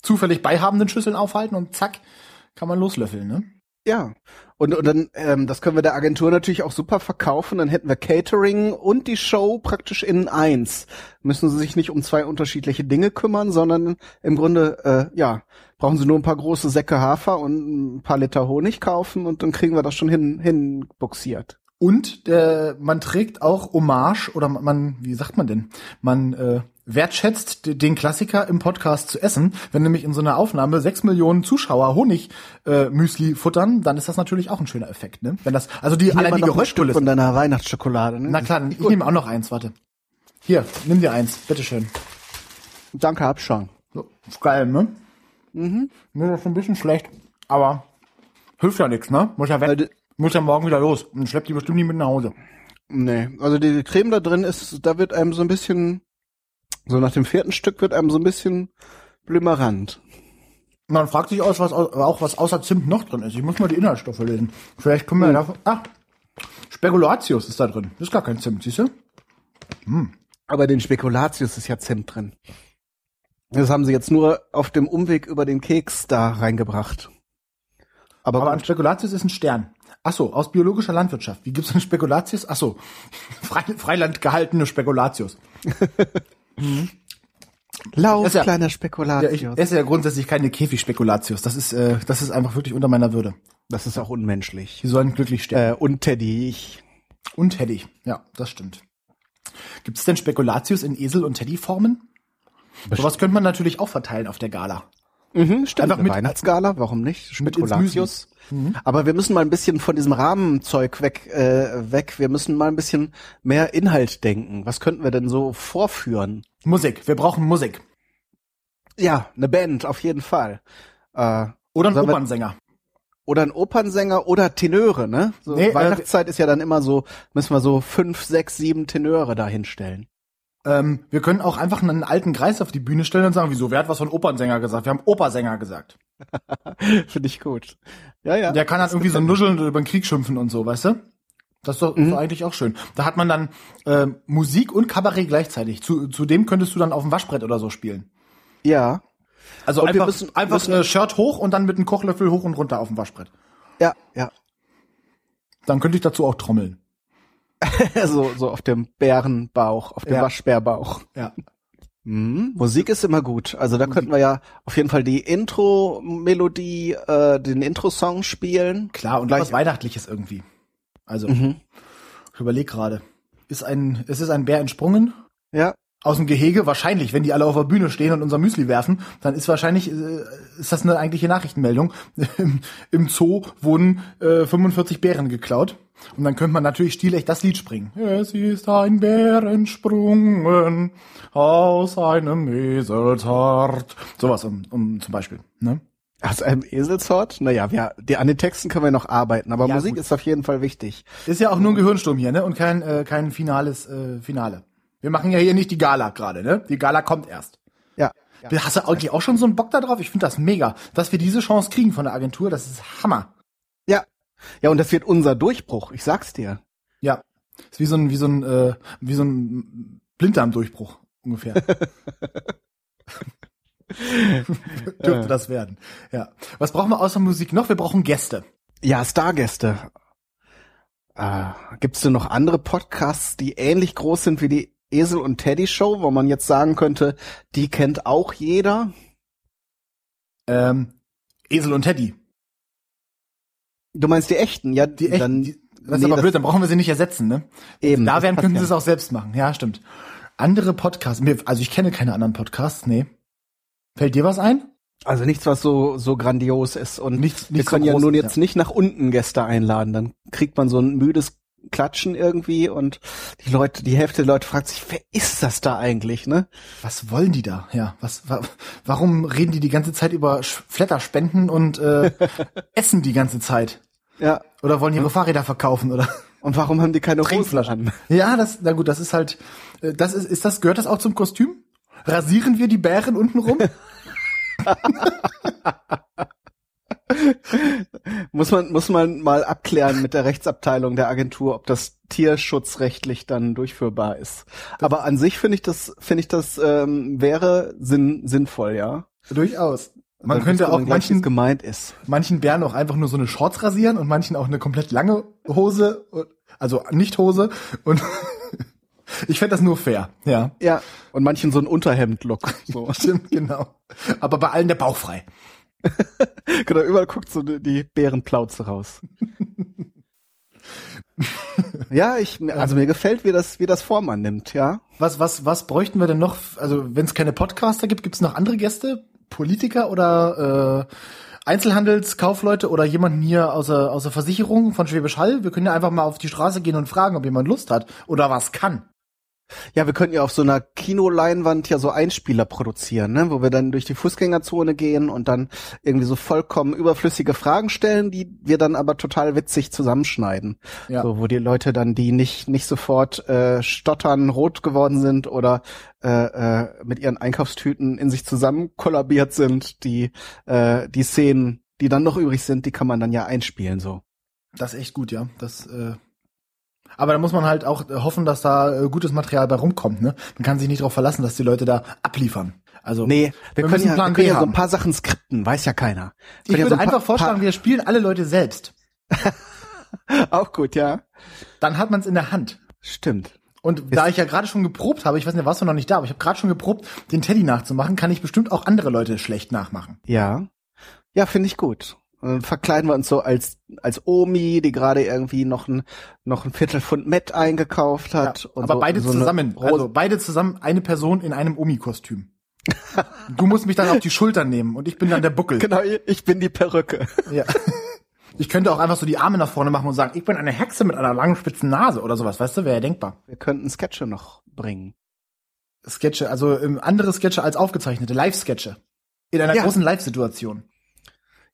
S3: zufällig beihabenden Schüsseln aufhalten und zack kann man loslöffeln. Ne?
S4: Ja. Und, und dann, ähm, das können wir der Agentur natürlich auch super verkaufen. Dann hätten wir Catering und die Show praktisch in eins. Müssen sie sich nicht um zwei unterschiedliche Dinge kümmern, sondern im Grunde, äh, ja, brauchen sie nur ein paar große Säcke Hafer und ein paar Liter Honig kaufen und dann kriegen wir das schon hin, hinbuxiert.
S3: Und äh, man trägt auch Hommage oder man, wie sagt man denn? Man äh, wertschätzt, den Klassiker im Podcast zu essen. Wenn nämlich in so einer Aufnahme sechs Millionen Zuschauer Honig äh, futtern, dann ist das natürlich auch ein schöner Effekt, ne? Wenn das, also die allein die Geräuschkulisse.
S4: von deiner Weihnachtsschokolade. Ne?
S3: Na klar, ich nehme auch noch eins, warte. Hier, nimm dir eins, bitteschön.
S4: Danke, hab schon.
S3: So, geil, ne? Mhm. Mir ist das ein bisschen schlecht, aber hilft ja nichts, ne? Muss ja weg.
S4: Die-
S3: Muss ja morgen wieder los und schleppt die bestimmt nie mit nach Hause.
S4: Nee, also die Creme da drin ist, da wird einem so ein bisschen, so nach dem vierten Stück wird einem so ein bisschen blümerant.
S3: Man fragt sich aus, was, au- auch was außer Zimt noch drin ist. Ich muss mal die Inhaltsstoffe lesen. Vielleicht können wir
S4: Hm.
S3: davon. Ach, Spekulatius ist da drin. Das ist gar kein Zimt, siehst du?
S4: Aber den Spekulatius ist ja Zimt drin. Das haben sie jetzt nur auf dem Umweg über den Keks da reingebracht. Aber,
S3: Aber ein. Spekulatius ist ein Stern. Ach so, aus biologischer Landwirtschaft. Wie gibt's denn Spekulatius? Ach so, Frei, Freiland gehaltene Spekulatius.
S4: Lauf,
S3: ist ja-
S4: kleiner
S3: Ja, ich
S4: Spekulatius.
S3: esse ja grundsätzlich keine Käfig-Spekulatius. Das ist, äh, das ist einfach wirklich unter meiner Würde.
S4: das ist auch unmenschlich.
S3: Die sollen glücklich sterben.
S4: Äh, und Teddy, ich,
S3: Und Teddy. Ja, das stimmt. Gibt es denn Spekulatius in Esel- und Teddy-Formen? Sowas könnte man natürlich auch verteilen auf der Gala.
S4: Mhm, stimmt.
S3: Einfach
S4: Eine
S3: mit-
S4: Weihnachtsgala, warum nicht?
S3: Mit
S4: Spekulatius. Aber wir müssen mal ein bisschen von diesem Rahmenzeug weg, äh, weg. Wir müssen mal ein bisschen mehr Inhalt denken. Was könnten wir denn so vorführen?
S3: Musik. Wir brauchen Musik.
S4: Ja, eine Band, auf jeden Fall. Äh,
S3: Oder ein Opernsänger.
S4: oder ein Opernsänger oder Tenöre, ne? So
S3: Nee, äh,
S4: Weihnachtszeit ist ja dann immer so, müssen wir so fünf, sechs, sieben Tenöre da hinstellen.
S3: Ähm, wir können auch einfach einen alten Greis auf die Bühne stellen und sagen, wieso, wer hat was von Opernsänger gesagt? Wir haben Opersänger gesagt.
S4: Finde ich gut. Ja, ja.
S3: Der kann dann irgendwie so nuscheln und über den Krieg schimpfen und so, weißt du? Das ist doch,
S4: Mhm.
S3: eigentlich auch schön. Da hat man dann äh, Musik und Kabarett gleichzeitig. Zu, zudem könntest du dann auf dem Waschbrett oder so spielen.
S4: Ja.
S3: Also
S4: Und
S3: einfach,
S4: müssen-
S3: einfach
S4: müssen-
S3: äh, Shirt hoch und dann mit einem Kochlöffel hoch und runter auf dem Waschbrett.
S4: Ja, ja.
S3: Dann könnte ich dazu auch trommeln.
S4: so, so auf dem Bärenbauch, auf dem
S3: Ja.
S4: Waschbärbauch.
S3: Ja.
S4: Mhm. Musik ist immer gut. Also da könnten wir ja auf jeden Fall die Intro-Melodie, äh, den Intro-Song spielen.
S3: Klar, und
S4: Gleich-
S3: was Weihnachtliches irgendwie. Also,
S4: Mhm.
S3: ich überleg gerade. Ist ein, es ist ein Bär entsprungen
S4: Ja.
S3: Aus dem Gehege. Wahrscheinlich, wenn die alle auf der Bühne stehen und unser Müsli werfen, dann ist wahrscheinlich, äh, ist das eine eigentliche Nachrichtenmeldung. Im, im Zoo wurden äh, 45 Bären geklaut. Und dann könnte man natürlich stilecht das Lied springen. Es ist ein Bär entsprungen aus einem Eselshart. Sowas um, um zum Beispiel. Ne?
S4: Aus einem Eselshort? Naja, wir, die, an den Texten können wir noch arbeiten, aber
S3: Ja,
S4: Musik
S3: gut.
S4: ist auf jeden Fall wichtig.
S3: Ist ja auch nur ein Gehirnsturm hier, ne? Und kein, äh, kein finales äh, Finale. Wir machen ja hier nicht die Gala gerade, ne? Die Gala kommt erst.
S4: Ja.
S3: Hast du eigentlich auch schon so einen Bock da drauf? Ich finde das mega. Dass wir diese Chance kriegen von der Agentur, das ist Hammer.
S4: Ja. Ja, und das wird unser Durchbruch, ich sag's dir.
S3: Ja. Ist wie so ein, wie so ein, äh, wie so ein Blinddarmdurchbruch ungefähr. Dürfte das werden. Ja. Was brauchen wir außer Musik noch? Wir brauchen Gäste.
S4: Ja, Stargäste. Äh, Gibt es denn noch andere Podcasts, die ähnlich groß sind wie die Esel und Teddy Show, wo man jetzt sagen könnte, die kennt auch jeder?
S3: Ähm, Esel und Teddy.
S4: Du meinst die echten? Ja,
S3: Die echten.
S4: Dann,
S3: die, das ist
S4: nee,
S3: aber blöd, dann brauchen wir sie nicht ersetzen, ne?
S4: Eben,
S3: Da werden könnten
S4: ja
S3: sie es auch selbst machen. Ja, stimmt. Andere Podcasts. Also ich kenne keine anderen Podcasts, nee. Fällt dir was ein?
S4: Also nichts, was so so grandios ist und
S3: Nichts-
S4: wir
S3: nichts
S4: können
S3: so
S4: ja nun jetzt nicht nach unten Gäste einladen, dann kriegt man so ein müdes Klatschen irgendwie und die Leute, die Hälfte der Leute fragt sich, wer ist das da eigentlich, ne?
S3: Was wollen die da? Ja, was, wa, warum reden die die ganze Zeit über Sch- Flatterspenden und äh, essen die ganze Zeit?
S4: Ja.
S3: Oder wollen ihre Fahrräder verkaufen oder?
S4: Und warum haben die keine
S3: Trinkflaschen. Ja, das, na gut, das ist halt, äh, das ist, ist das, gehört das auch zum Kostüm? Rasieren wir die Bären unten rum?
S4: Muss man, muss man mal abklären mit der Rechtsabteilung der Agentur, ob das tierschutzrechtlich dann durchführbar ist. Aber an sich finde ich das, finde ich das ähm, wäre sinn, sinnvoll, ja.
S3: Durchaus. Man
S4: Dann
S3: könnte auch
S4: gleich,
S3: manchen,
S4: gemeint ist.
S3: manchen Bären auch einfach nur so eine Shorts rasieren und manchen auch eine komplett lange Hose, also nicht Hose und ich fände das nur fair, ja.
S4: Ja. Und manchen so ein Unterhemd-Look. So.
S3: Stimmt, genau. Aber bei allen der Bauch frei.
S4: genau, überall guckt so die Bärenplauze raus. Ja, ich, also mir gefällt, wie das, wie das Form nimmt, ja.
S3: Was, was, was bräuchten wir denn noch? Also, wenn es keine Podcaster gibt, gibt es noch andere Gäste? Politiker oder äh, Einzelhandelskaufleute oder jemanden hier aus der, aus der Versicherung von Schwäbisch Hall? Wir können ja einfach mal auf die Straße gehen und fragen, ob jemand Lust hat oder was kann.
S4: Ja, wir könnten ja auf so einer Kinoleinwand ja so Einspieler produzieren, ne? wo wir dann durch die Fußgängerzone gehen und dann irgendwie so vollkommen überflüssige Fragen stellen, die wir dann aber total witzig zusammenschneiden.
S3: Ja.
S4: So, wo die Leute dann, die nicht, nicht sofort äh, stottern, rot geworden sind oder äh, äh, mit ihren Einkaufstüten in sich zusammen kollabiert sind, die, äh, die Szenen, die dann noch übrig sind, die kann man dann ja einspielen so.
S3: Das ist echt gut, ja. Das, äh aber da muss man halt auch hoffen, dass da äh, gutes Material bei rumkommt, ne? Man kann sich nicht darauf verlassen, dass die Leute da abliefern. Also
S4: Nee, wir,
S3: wir
S4: können ja, wir können ja so ein paar Sachen skripten, weiß ja keiner.
S3: ich
S4: Können ja
S3: würde
S4: so ein
S3: einfach vorschlagen, wir spielen alle Leute selbst.
S4: auch gut, ja.
S3: Dann hat man es in der Hand.
S4: Stimmt.
S3: Und da ich ja gerade schon geprobt habe, ich weiß nicht, warst du noch nicht da, aber ich habe gerade schon geprobt, den Teddy nachzumachen, kann ich bestimmt auch andere Leute schlecht nachmachen.
S4: Ja. Ja, finde ich gut. Dann verkleiden wir uns so als, als Omi, die gerade irgendwie noch ein, noch ein Viertelpfund Met eingekauft hat. und
S3: aber
S4: so,
S3: beide
S4: so
S3: zusammen, also beide zusammen, eine Person in einem Omi-Kostüm. du musst mich dann auf die Schultern nehmen und ich bin dann der Buckel.
S4: Genau, ich bin die Perücke.
S3: Ja. Ich könnte auch einfach so die Arme nach vorne machen und sagen, ich bin eine Hexe mit einer langen spitzen Nase oder sowas, weißt du, wäre ja denkbar.
S4: Wir könnten Sketche noch bringen.
S3: Sketche, also ähm, andere Sketche als aufgezeichnete, Live-Sketche. In einer
S4: Ja.
S3: großen Live-Situation.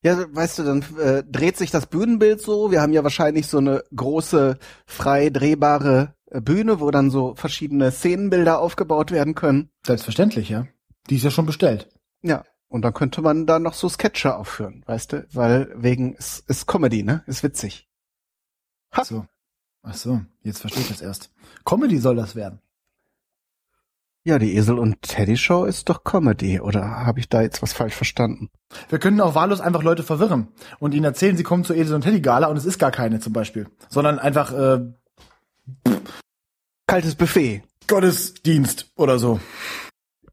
S4: Ja, weißt du, dann äh, dreht sich das Bühnenbild so. Wir haben ja wahrscheinlich so eine große, frei drehbare äh, Bühne, wo dann so verschiedene Szenenbilder aufgebaut werden können.
S3: Selbstverständlich, ja. Die ist ja schon bestellt.
S4: Ja. Und dann könnte man da noch so Sketche aufführen, weißt du? Weil wegen, ist, ist Comedy, ne? Ist witzig.
S3: Ach so. Ach so, jetzt verstehe ich das erst. Comedy soll das werden.
S4: Ja, die Esel und Teddy Show ist doch Comedy, oder habe ich da jetzt was falsch verstanden?
S3: Wir können auch wahllos einfach Leute verwirren und ihnen erzählen, sie kommen zur Esel und Teddy Gala und es ist gar keine zum Beispiel, sondern einfach äh,
S4: Kaltes Buffet.
S3: Gottesdienst oder so.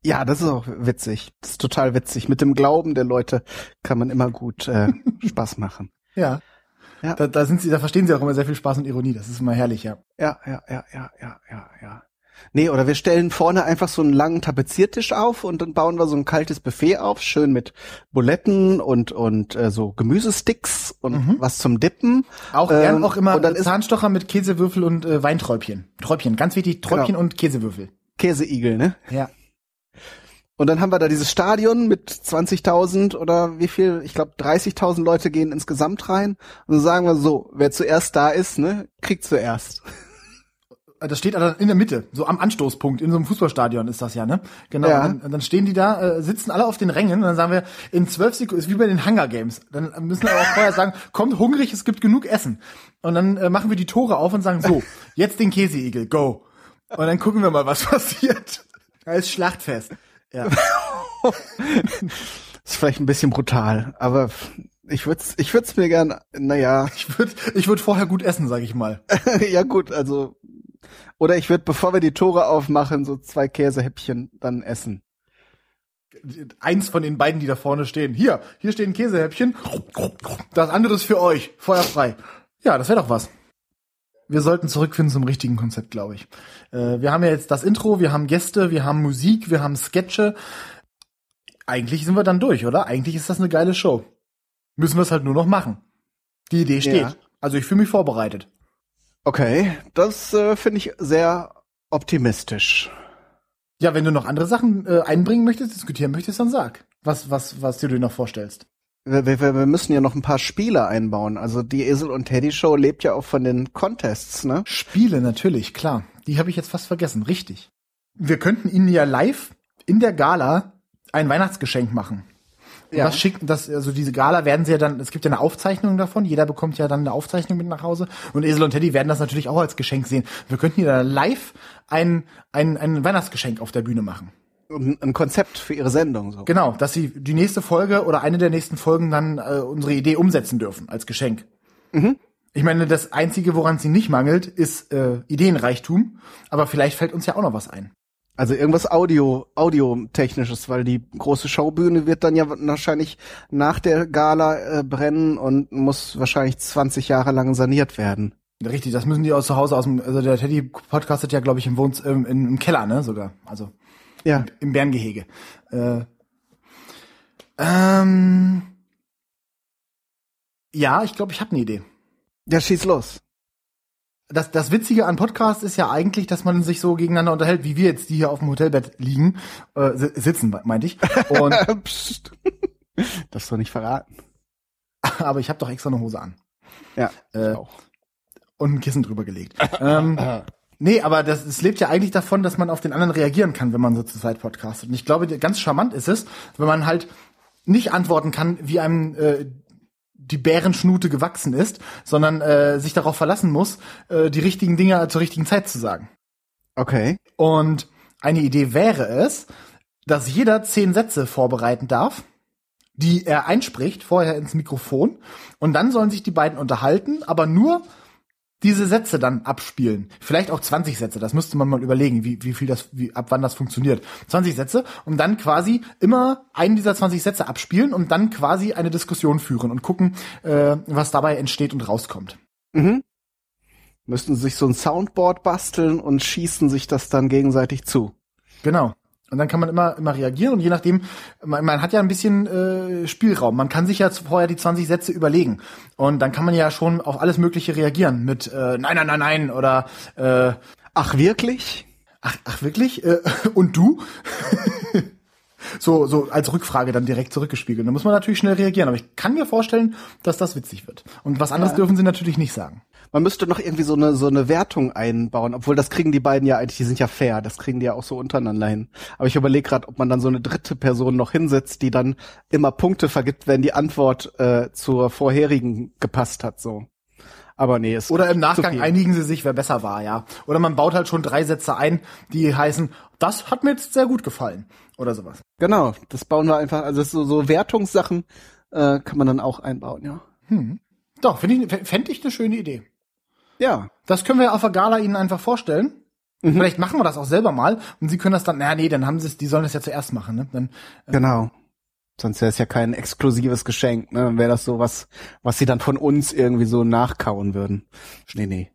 S4: Ja, das ist auch witzig. Das ist total witzig. Mit dem Glauben der Leute kann man immer gut äh, Spaß machen.
S3: Ja.
S4: Ja.
S3: Da, da sind sie, da verstehen sie auch immer sehr viel Spaß und Ironie. Das ist immer herrlich, ja.
S4: Ja, ja, ja, ja, ja, ja, ja. Nee, oder wir stellen vorne einfach so einen langen Tapeziertisch auf und dann bauen wir so ein kaltes Buffet auf, schön mit Buletten und und äh, so Gemüsesticks und was zum Dippen.
S3: Auch
S4: Ähm,
S3: gern auch immer
S4: und dann ist
S3: Zahnstocher mit Käsewürfel und äh, Weinträubchen. Träubchen, ganz wichtig, Träubchen
S4: Genau.
S3: und Käsewürfel.
S4: Käseigel, ne?
S3: Ja.
S4: Und dann haben wir da dieses Stadion mit 20.000 oder wie viel? Ich glaube 30.000 Leute gehen insgesamt rein. Und dann sagen wir so, wer zuerst da ist, ne, kriegt zuerst.
S3: Das steht in der Mitte, so am Anstoßpunkt, in so einem Fußballstadion ist das ja, ne? Genau.
S4: Ja.
S3: Und dann, dann stehen die da, äh, sitzen alle auf den Rängen und dann sagen wir, in zwölf Sekunden, ist wie bei den Hunger Games. Dann müssen wir auch vorher sagen, kommt hungrig, es gibt genug Essen. Und dann äh, machen wir die Tore auf und sagen, so, jetzt den Käseigel, go. Und dann gucken wir mal, was passiert. Da ist Schlachtfest. Ja.
S4: Ist vielleicht ein bisschen brutal, aber ich würd's, ich würd's mir gern, naja,
S3: Ich würde ich würd vorher gut essen, sag ich mal.
S4: ja gut, also, oder ich würde, bevor wir die Tore aufmachen, so zwei Käsehäppchen dann essen.
S3: Eins von den beiden, die da vorne stehen. Hier, hier stehen Käsehäppchen. Das andere ist für euch. Feuerfrei. Ja, das wäre doch was. Wir sollten zurückfinden zum richtigen Konzept, glaube ich. Äh, wir haben ja jetzt das Intro, wir haben Gäste, wir haben Musik, wir haben Sketche. Eigentlich sind wir dann durch, oder? Eigentlich ist das eine geile Show. Müssen wir es halt nur noch machen. Die Idee steht.
S4: Ja.
S3: Also ich fühle mich vorbereitet.
S4: Okay, das äh, finde ich sehr optimistisch.
S3: Ja, wenn du noch andere Sachen äh, einbringen möchtest, diskutieren möchtest, dann sag. Was, was, was du dir noch vorstellst.
S4: Wir, wir, wir müssen ja noch ein paar Spiele einbauen. Also die Esel und Teddy Show lebt ja auch von den Contests, ne?
S3: Spiele natürlich, klar. Die habe ich jetzt fast vergessen, richtig. Wir könnten Ihnen ja live in der Gala ein Weihnachtsgeschenk machen.
S4: Ja.
S3: Das schicken, das, also diese Gala werden sie ja dann, es gibt ja eine Aufzeichnung davon, jeder bekommt ja dann eine Aufzeichnung mit nach Hause und Esel und Teddy werden das natürlich auch als Geschenk sehen. Wir könnten hier dann live ein, ein, ein Weihnachtsgeschenk auf der Bühne machen.
S4: Ein, Konzept für ihre Sendung so.
S3: Genau, dass sie die nächste Folge oder eine der nächsten Folgen dann äh, unsere Idee umsetzen dürfen als Geschenk. Ich meine, das Einzige, woran sie nicht mangelt, ist äh, Ideenreichtum, aber vielleicht fällt uns ja auch noch was ein.
S4: Also irgendwas Audio, Audiotechnisches, weil die große Showbühne wird dann ja wahrscheinlich nach der Gala äh, brennen und muss wahrscheinlich 20 Jahre lang saniert werden.
S3: Richtig, das müssen die aus zu Hause aus dem, also der Teddy podcastet ja, glaube ich, im Wohns, im, im Keller, ne, sogar. Also
S4: Ja.
S3: im Bärengehege. Äh, ähm, ja, ich glaube, ich habe eine Idee.
S4: Ja, schieß los.
S3: Das, das Witzige an Podcasts ist ja eigentlich, dass man sich so gegeneinander unterhält, wie wir jetzt, die hier auf dem Hotelbett liegen, äh, si- sitzen, meinte ich. Und,
S4: Psst. Das doch nicht verraten.
S3: aber ich habe doch extra eine Hose an
S4: Ja,
S3: Äh,
S4: ich auch.
S3: und ein Kissen drüber gelegt. ähm, nee, aber das, es lebt ja eigentlich davon, dass man auf den anderen reagieren kann, wenn man so zu zweit podcastet. Und ich glaube, ganz charmant ist es, wenn man halt nicht antworten kann, wie einem äh, die Bärenschnute gewachsen ist, sondern äh, sich darauf verlassen muss, äh, die richtigen Dinge zur richtigen Zeit zu sagen.
S4: Okay.
S3: Und eine Idee wäre es, dass jeder zehn Sätze vorbereiten darf, die er einspricht, vorher ins Mikrofon, und dann sollen sich die beiden unterhalten, aber nur diese Sätze dann abspielen. Vielleicht auch 20 Sätze, das müsste man mal überlegen, wie, wie viel das, wie, ab wann das funktioniert. 20 Sätze und dann quasi immer einen dieser 20 Sätze abspielen und dann quasi eine Diskussion führen und gucken, äh, was dabei entsteht und rauskommt.
S4: Mhm. Müssten sich so ein Soundboard basteln und schießen sich das dann gegenseitig zu.
S3: Genau. Und dann kann man immer, immer reagieren und je nachdem, man, man hat ja ein bisschen äh, Spielraum. Man kann sich ja vorher die 20 Sätze überlegen. Und dann kann man ja schon auf alles Mögliche reagieren mit äh, Nein, nein, nein, nein oder äh,
S4: Ach, wirklich?
S3: Ach, ach wirklich? Äh, und du? so, so als Rückfrage dann direkt zurückgespiegelt. Da muss man natürlich schnell reagieren. Aber ich kann mir vorstellen, dass das witzig wird. Und was anderes dürfen sie natürlich nicht sagen.
S4: Man müsste noch irgendwie so eine, so eine Wertung einbauen, obwohl das kriegen die beiden ja eigentlich, die sind ja fair, das kriegen die ja auch so untereinander hin. Aber ich überlege gerade, ob man dann so eine dritte Person noch hinsetzt, die dann immer Punkte vergibt, wenn die Antwort äh, zur vorherigen gepasst hat, so. Aber nee, ist
S3: Oder im Nachgang einigen sie sich, wer besser war, ja. Oder man baut halt schon drei Sätze ein, die heißen, das hat mir jetzt sehr gut gefallen. Oder sowas.
S4: Genau, das bauen wir einfach, also so, so Wertungssachen äh, kann man dann auch einbauen, ja.
S3: Doch, finde ich, fände ich eine schöne Idee.
S4: Ja,
S3: Das können wir auf der Gala Ihnen einfach vorstellen.
S4: Mhm.
S3: Vielleicht machen wir das auch selber mal und Sie können das dann, na nee, dann haben Sie es, die sollen das ja zuerst machen, ne? Dann,
S4: genau. Sonst wäre es ja kein exklusives Geschenk, ne? Dann wäre das so was, was sie dann von uns irgendwie so nachkauen würden. Nee, nee.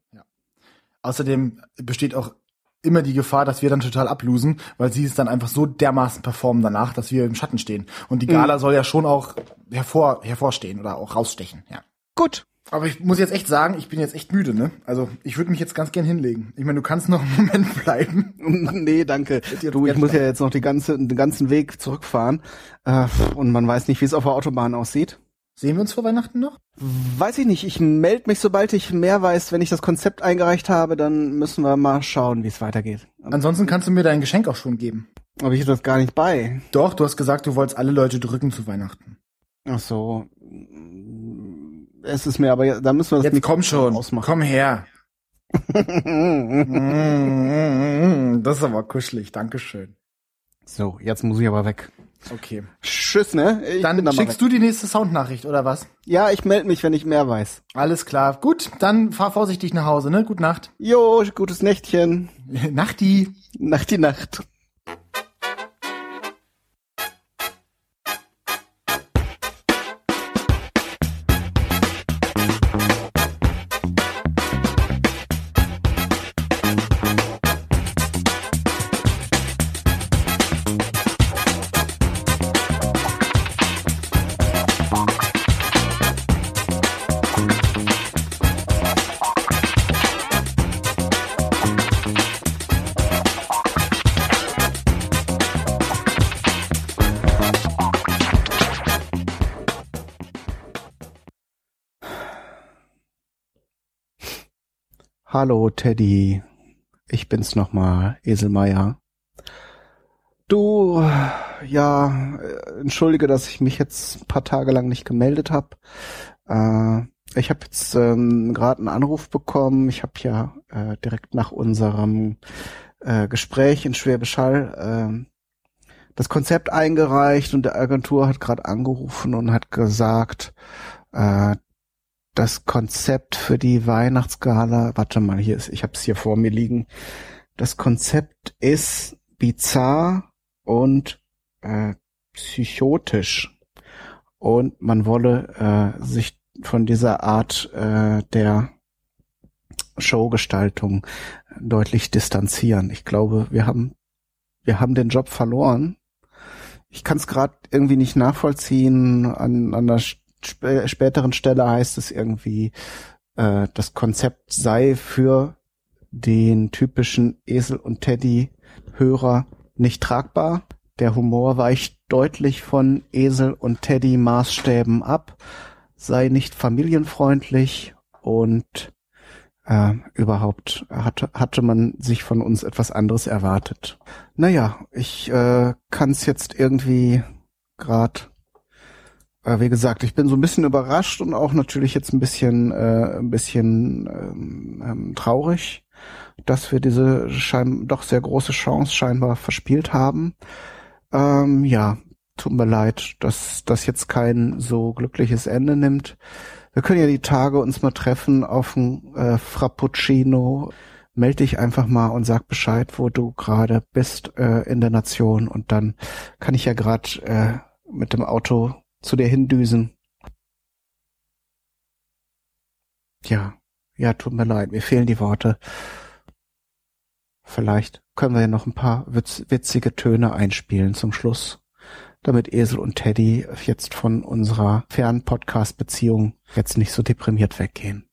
S3: außerdem besteht auch immer die Gefahr, dass wir dann total ablosen, weil sie es dann einfach so dermaßen performen danach, dass wir im Schatten stehen. Und die Gala soll ja schon auch hervor, hervorstehen oder auch rausstechen, ja.
S4: Gut.
S3: Aber ich muss jetzt echt sagen, ich bin jetzt echt müde, ne? Also ich würde mich jetzt ganz gern hinlegen. Ich meine, du kannst noch einen Moment bleiben.
S4: nee, danke. Du, ich muss ja jetzt noch die ganze, den ganzen Weg zurückfahren. Äh, und man weiß nicht, wie es auf der Autobahn aussieht.
S3: Sehen wir uns vor Weihnachten noch?
S4: Weiß ich nicht. Ich melde mich, sobald ich mehr weiß. Wenn ich das Konzept eingereicht habe, dann müssen wir mal schauen, wie es weitergeht.
S3: Ansonsten kannst du mir dein Geschenk auch schon geben.
S4: Aber ich hab das gar nicht bei.
S3: Doch, du hast gesagt, du wolltest alle Leute drücken zu Weihnachten.
S4: Ach so. Es ist mir aber, da müssen wir das
S3: Jetzt
S4: Mikro
S3: komm schon,
S4: ausmachen.
S3: komm her. Mm, das ist aber kuschelig, Dankeschön.
S4: So, jetzt muss ich aber weg.
S3: Okay.
S4: Tschüss, ne? Ich
S3: Dann
S4: bin da mal
S3: schickst du die nächste Soundnachricht, oder was?
S4: Ja, ich melde mich, wenn ich mehr weiß.
S3: Alles klar. Gut, dann fahr vorsichtig nach Hause, ne? Gute Nacht.
S4: Jo, gutes Nächtchen.
S3: Nachti.
S4: Nacht die Nacht. Hallo Teddy, ich bin's nochmal, Eselmeier. Du, ja, äh, entschuldige, dass ich mich jetzt ein paar Tage lang nicht gemeldet habe. Äh, ich habe jetzt ähm, gerade einen Anruf bekommen. Ich habe ja äh, direkt nach unserem äh, Gespräch in Schwäbisch Hall äh, das Konzept eingereicht und der Agentur hat gerade angerufen und hat gesagt, äh, das Konzept für die Weihnachtsgala, warte mal, hier ist, ich habe es hier vor mir liegen. Das Konzept ist bizarr und äh, psychotisch und man wolle äh, sich von dieser Art äh, der Showgestaltung deutlich distanzieren. Ich glaube, wir haben wir haben den Job verloren. Ich kann es gerade irgendwie nicht nachvollziehen. An, an der sp späteren Stelle heißt es irgendwie, äh, das Konzept sei für den typischen Esel und Teddy Hörer nicht tragbar. Der Humor weicht deutlich von Esel und Teddy Maßstäben ab, sei nicht familienfreundlich und äh, überhaupt hatte, hatte man sich von uns etwas anderes erwartet. Naja, ich äh, kann es jetzt irgendwie gerade äh, wie gesagt, ich bin so ein bisschen überrascht und auch natürlich jetzt ein bisschen, äh, ein bisschen ähm, ähm, traurig, dass wir diese schein doch sehr große Chance scheinbar verspielt haben. Ähm, ja, tut mir leid, dass das jetzt kein so glückliches Ende nimmt. Wir können ja die Tage uns mal treffen auf ein äh, Frappuccino. Meld dich einfach mal und sag Bescheid, wo du gerade bist äh, in der Nation und dann kann ich ja gerade äh, mit dem Auto zu dir hindüsen. Ja, ja, tut mir leid, mir fehlen die Worte. Vielleicht können wir ja noch ein paar witz witzige Töne einspielen zum Schluss, damit Esel und Teddy jetzt von unserer Fern-Podcast-Beziehung jetzt nicht so deprimiert weggehen.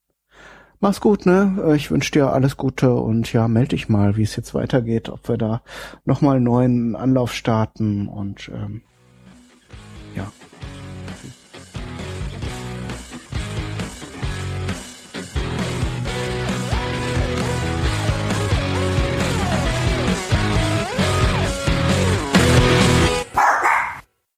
S4: Mach's gut, ne? Ich wünsche dir alles Gute und ja, melde dich mal, wie es jetzt weitergeht, ob wir da nochmal einen neuen Anlauf starten und ähm,